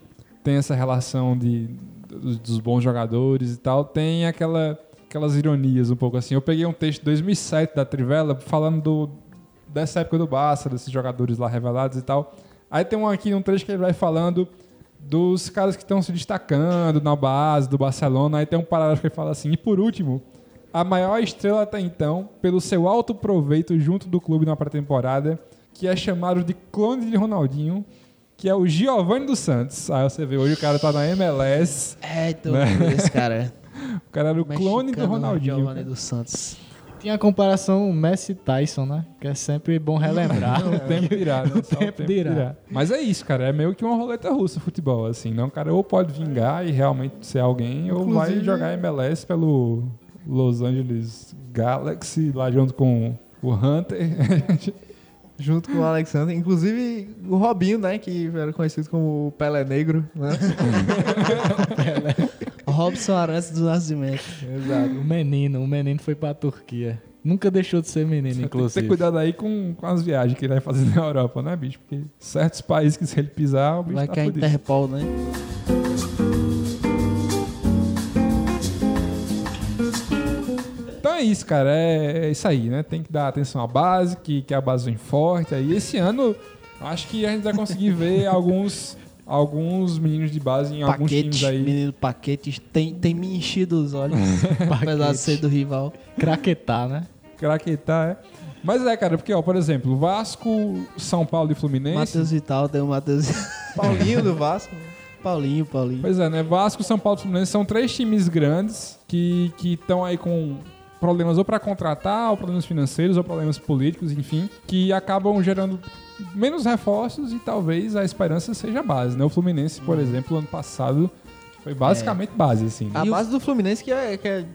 tem essa relação de, dos, dos bons jogadores e tal, tem aquela, aquelas ironias um pouco assim. Eu peguei um texto de 2007 da Trivela falando do, dessa época do Barça, desses jogadores lá revelados e tal. Aí tem um aqui, um trecho que ele vai falando dos caras que estão se destacando na base do Barcelona. Aí tem um parágrafo que ele fala assim: e por último, a maior estrela até então, pelo seu alto proveito junto do clube na pré-temporada, que é chamado de clone de Ronaldinho, que é o Giovanni dos Santos. Aí você vê, hoje o cara tá na MLS, É, então, Né? esse cara. o cara era o clone do Mexicano, Ronaldinho. Giovanni dos Santos. Tinha a comparação Messi e Tyson, né? Que é sempre bom relembrar. O tempo dirá, né? O Só tempo dirá. Mas é isso, cara. É meio que uma roleta russa futebol, assim. Não, o cara ou pode vingar e realmente ser alguém, ou vai Inclusive- jogar MLS pelo Los Angeles Galaxy, lá junto com o Hunter. Junto com o Alexander. Inclusive o Robinho, né? Que era conhecido como o Pelé Negro, né? Robson Arantes do Nascimento. Exato. o menino, o menino foi pra Turquia. Nunca deixou de ser menino, Tem que ter inclusive. cuidado aí com, com as viagens que ele vai fazer na Europa, né, bicho? Porque certos países que se ele pisar, o bicho Vai tá que é fudido. Interpol, né? Então é isso, cara. É, é isso aí, né? Tem que dar atenção à base, que, que a base vem forte. Aí esse ano, acho que a gente vai conseguir ver alguns, alguns meninos de base em alguns times aí. menino Paquete, tem, tem me enchido os olhos. apesar de ser do rival. Craquetar, né? Craquetar, é. Mas é, cara, porque, ó, por exemplo, Vasco, São Paulo e Fluminense. Matheus Vital, tem o Matheus... Paulinho do Vasco. Paulinho, Paulinho. Pois é, né? Vasco, São Paulo e Fluminense são três times grandes que estão aí com problemas ou para contratar, ou problemas financeiros, ou problemas políticos, enfim, que acabam gerando menos reforços e talvez a esperança seja a base, né? O Fluminense, por exemplo, ano passado foi basicamente base, assim. né? A E o- base do Fluminense que é, que é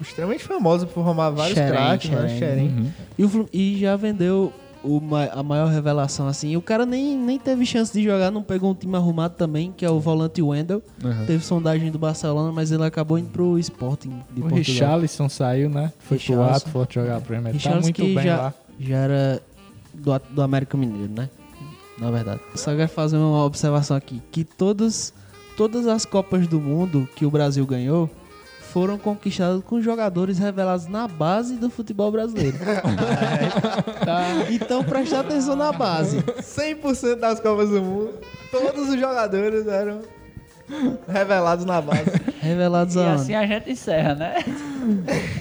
extremamente famosa por formar vários craques, né? Xerém. Xerém. Uhum. E, o e já vendeu o ma- a maior revelação, assim. O cara nem, nem teve chance de jogar, não pegou um time arrumado também, que é o volante Wendel. Uhum. Teve sondagem do Barcelona, mas ele acabou indo pro Sporting de O Portugal. Richarlison saiu, né? Foi pro Richarlison. Watford jogar a Premier. Tá Richarlison muito bem já, lá. já era do, do América Mineiro, né? Na verdade. Só quero fazer uma observação aqui. Que todas, todas as Copas do Mundo que o Brasil ganhou foram conquistadas com jogadores revelados na base do futebol brasileiro. Então preste atenção na base. 100% das Copas do Mundo, todos os jogadores eram revelados na base. Revelados E assim a gente encerra, né?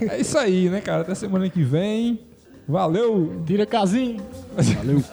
É isso aí, né, cara? Até semana que vem. Valeu! Tira casinho. Valeu.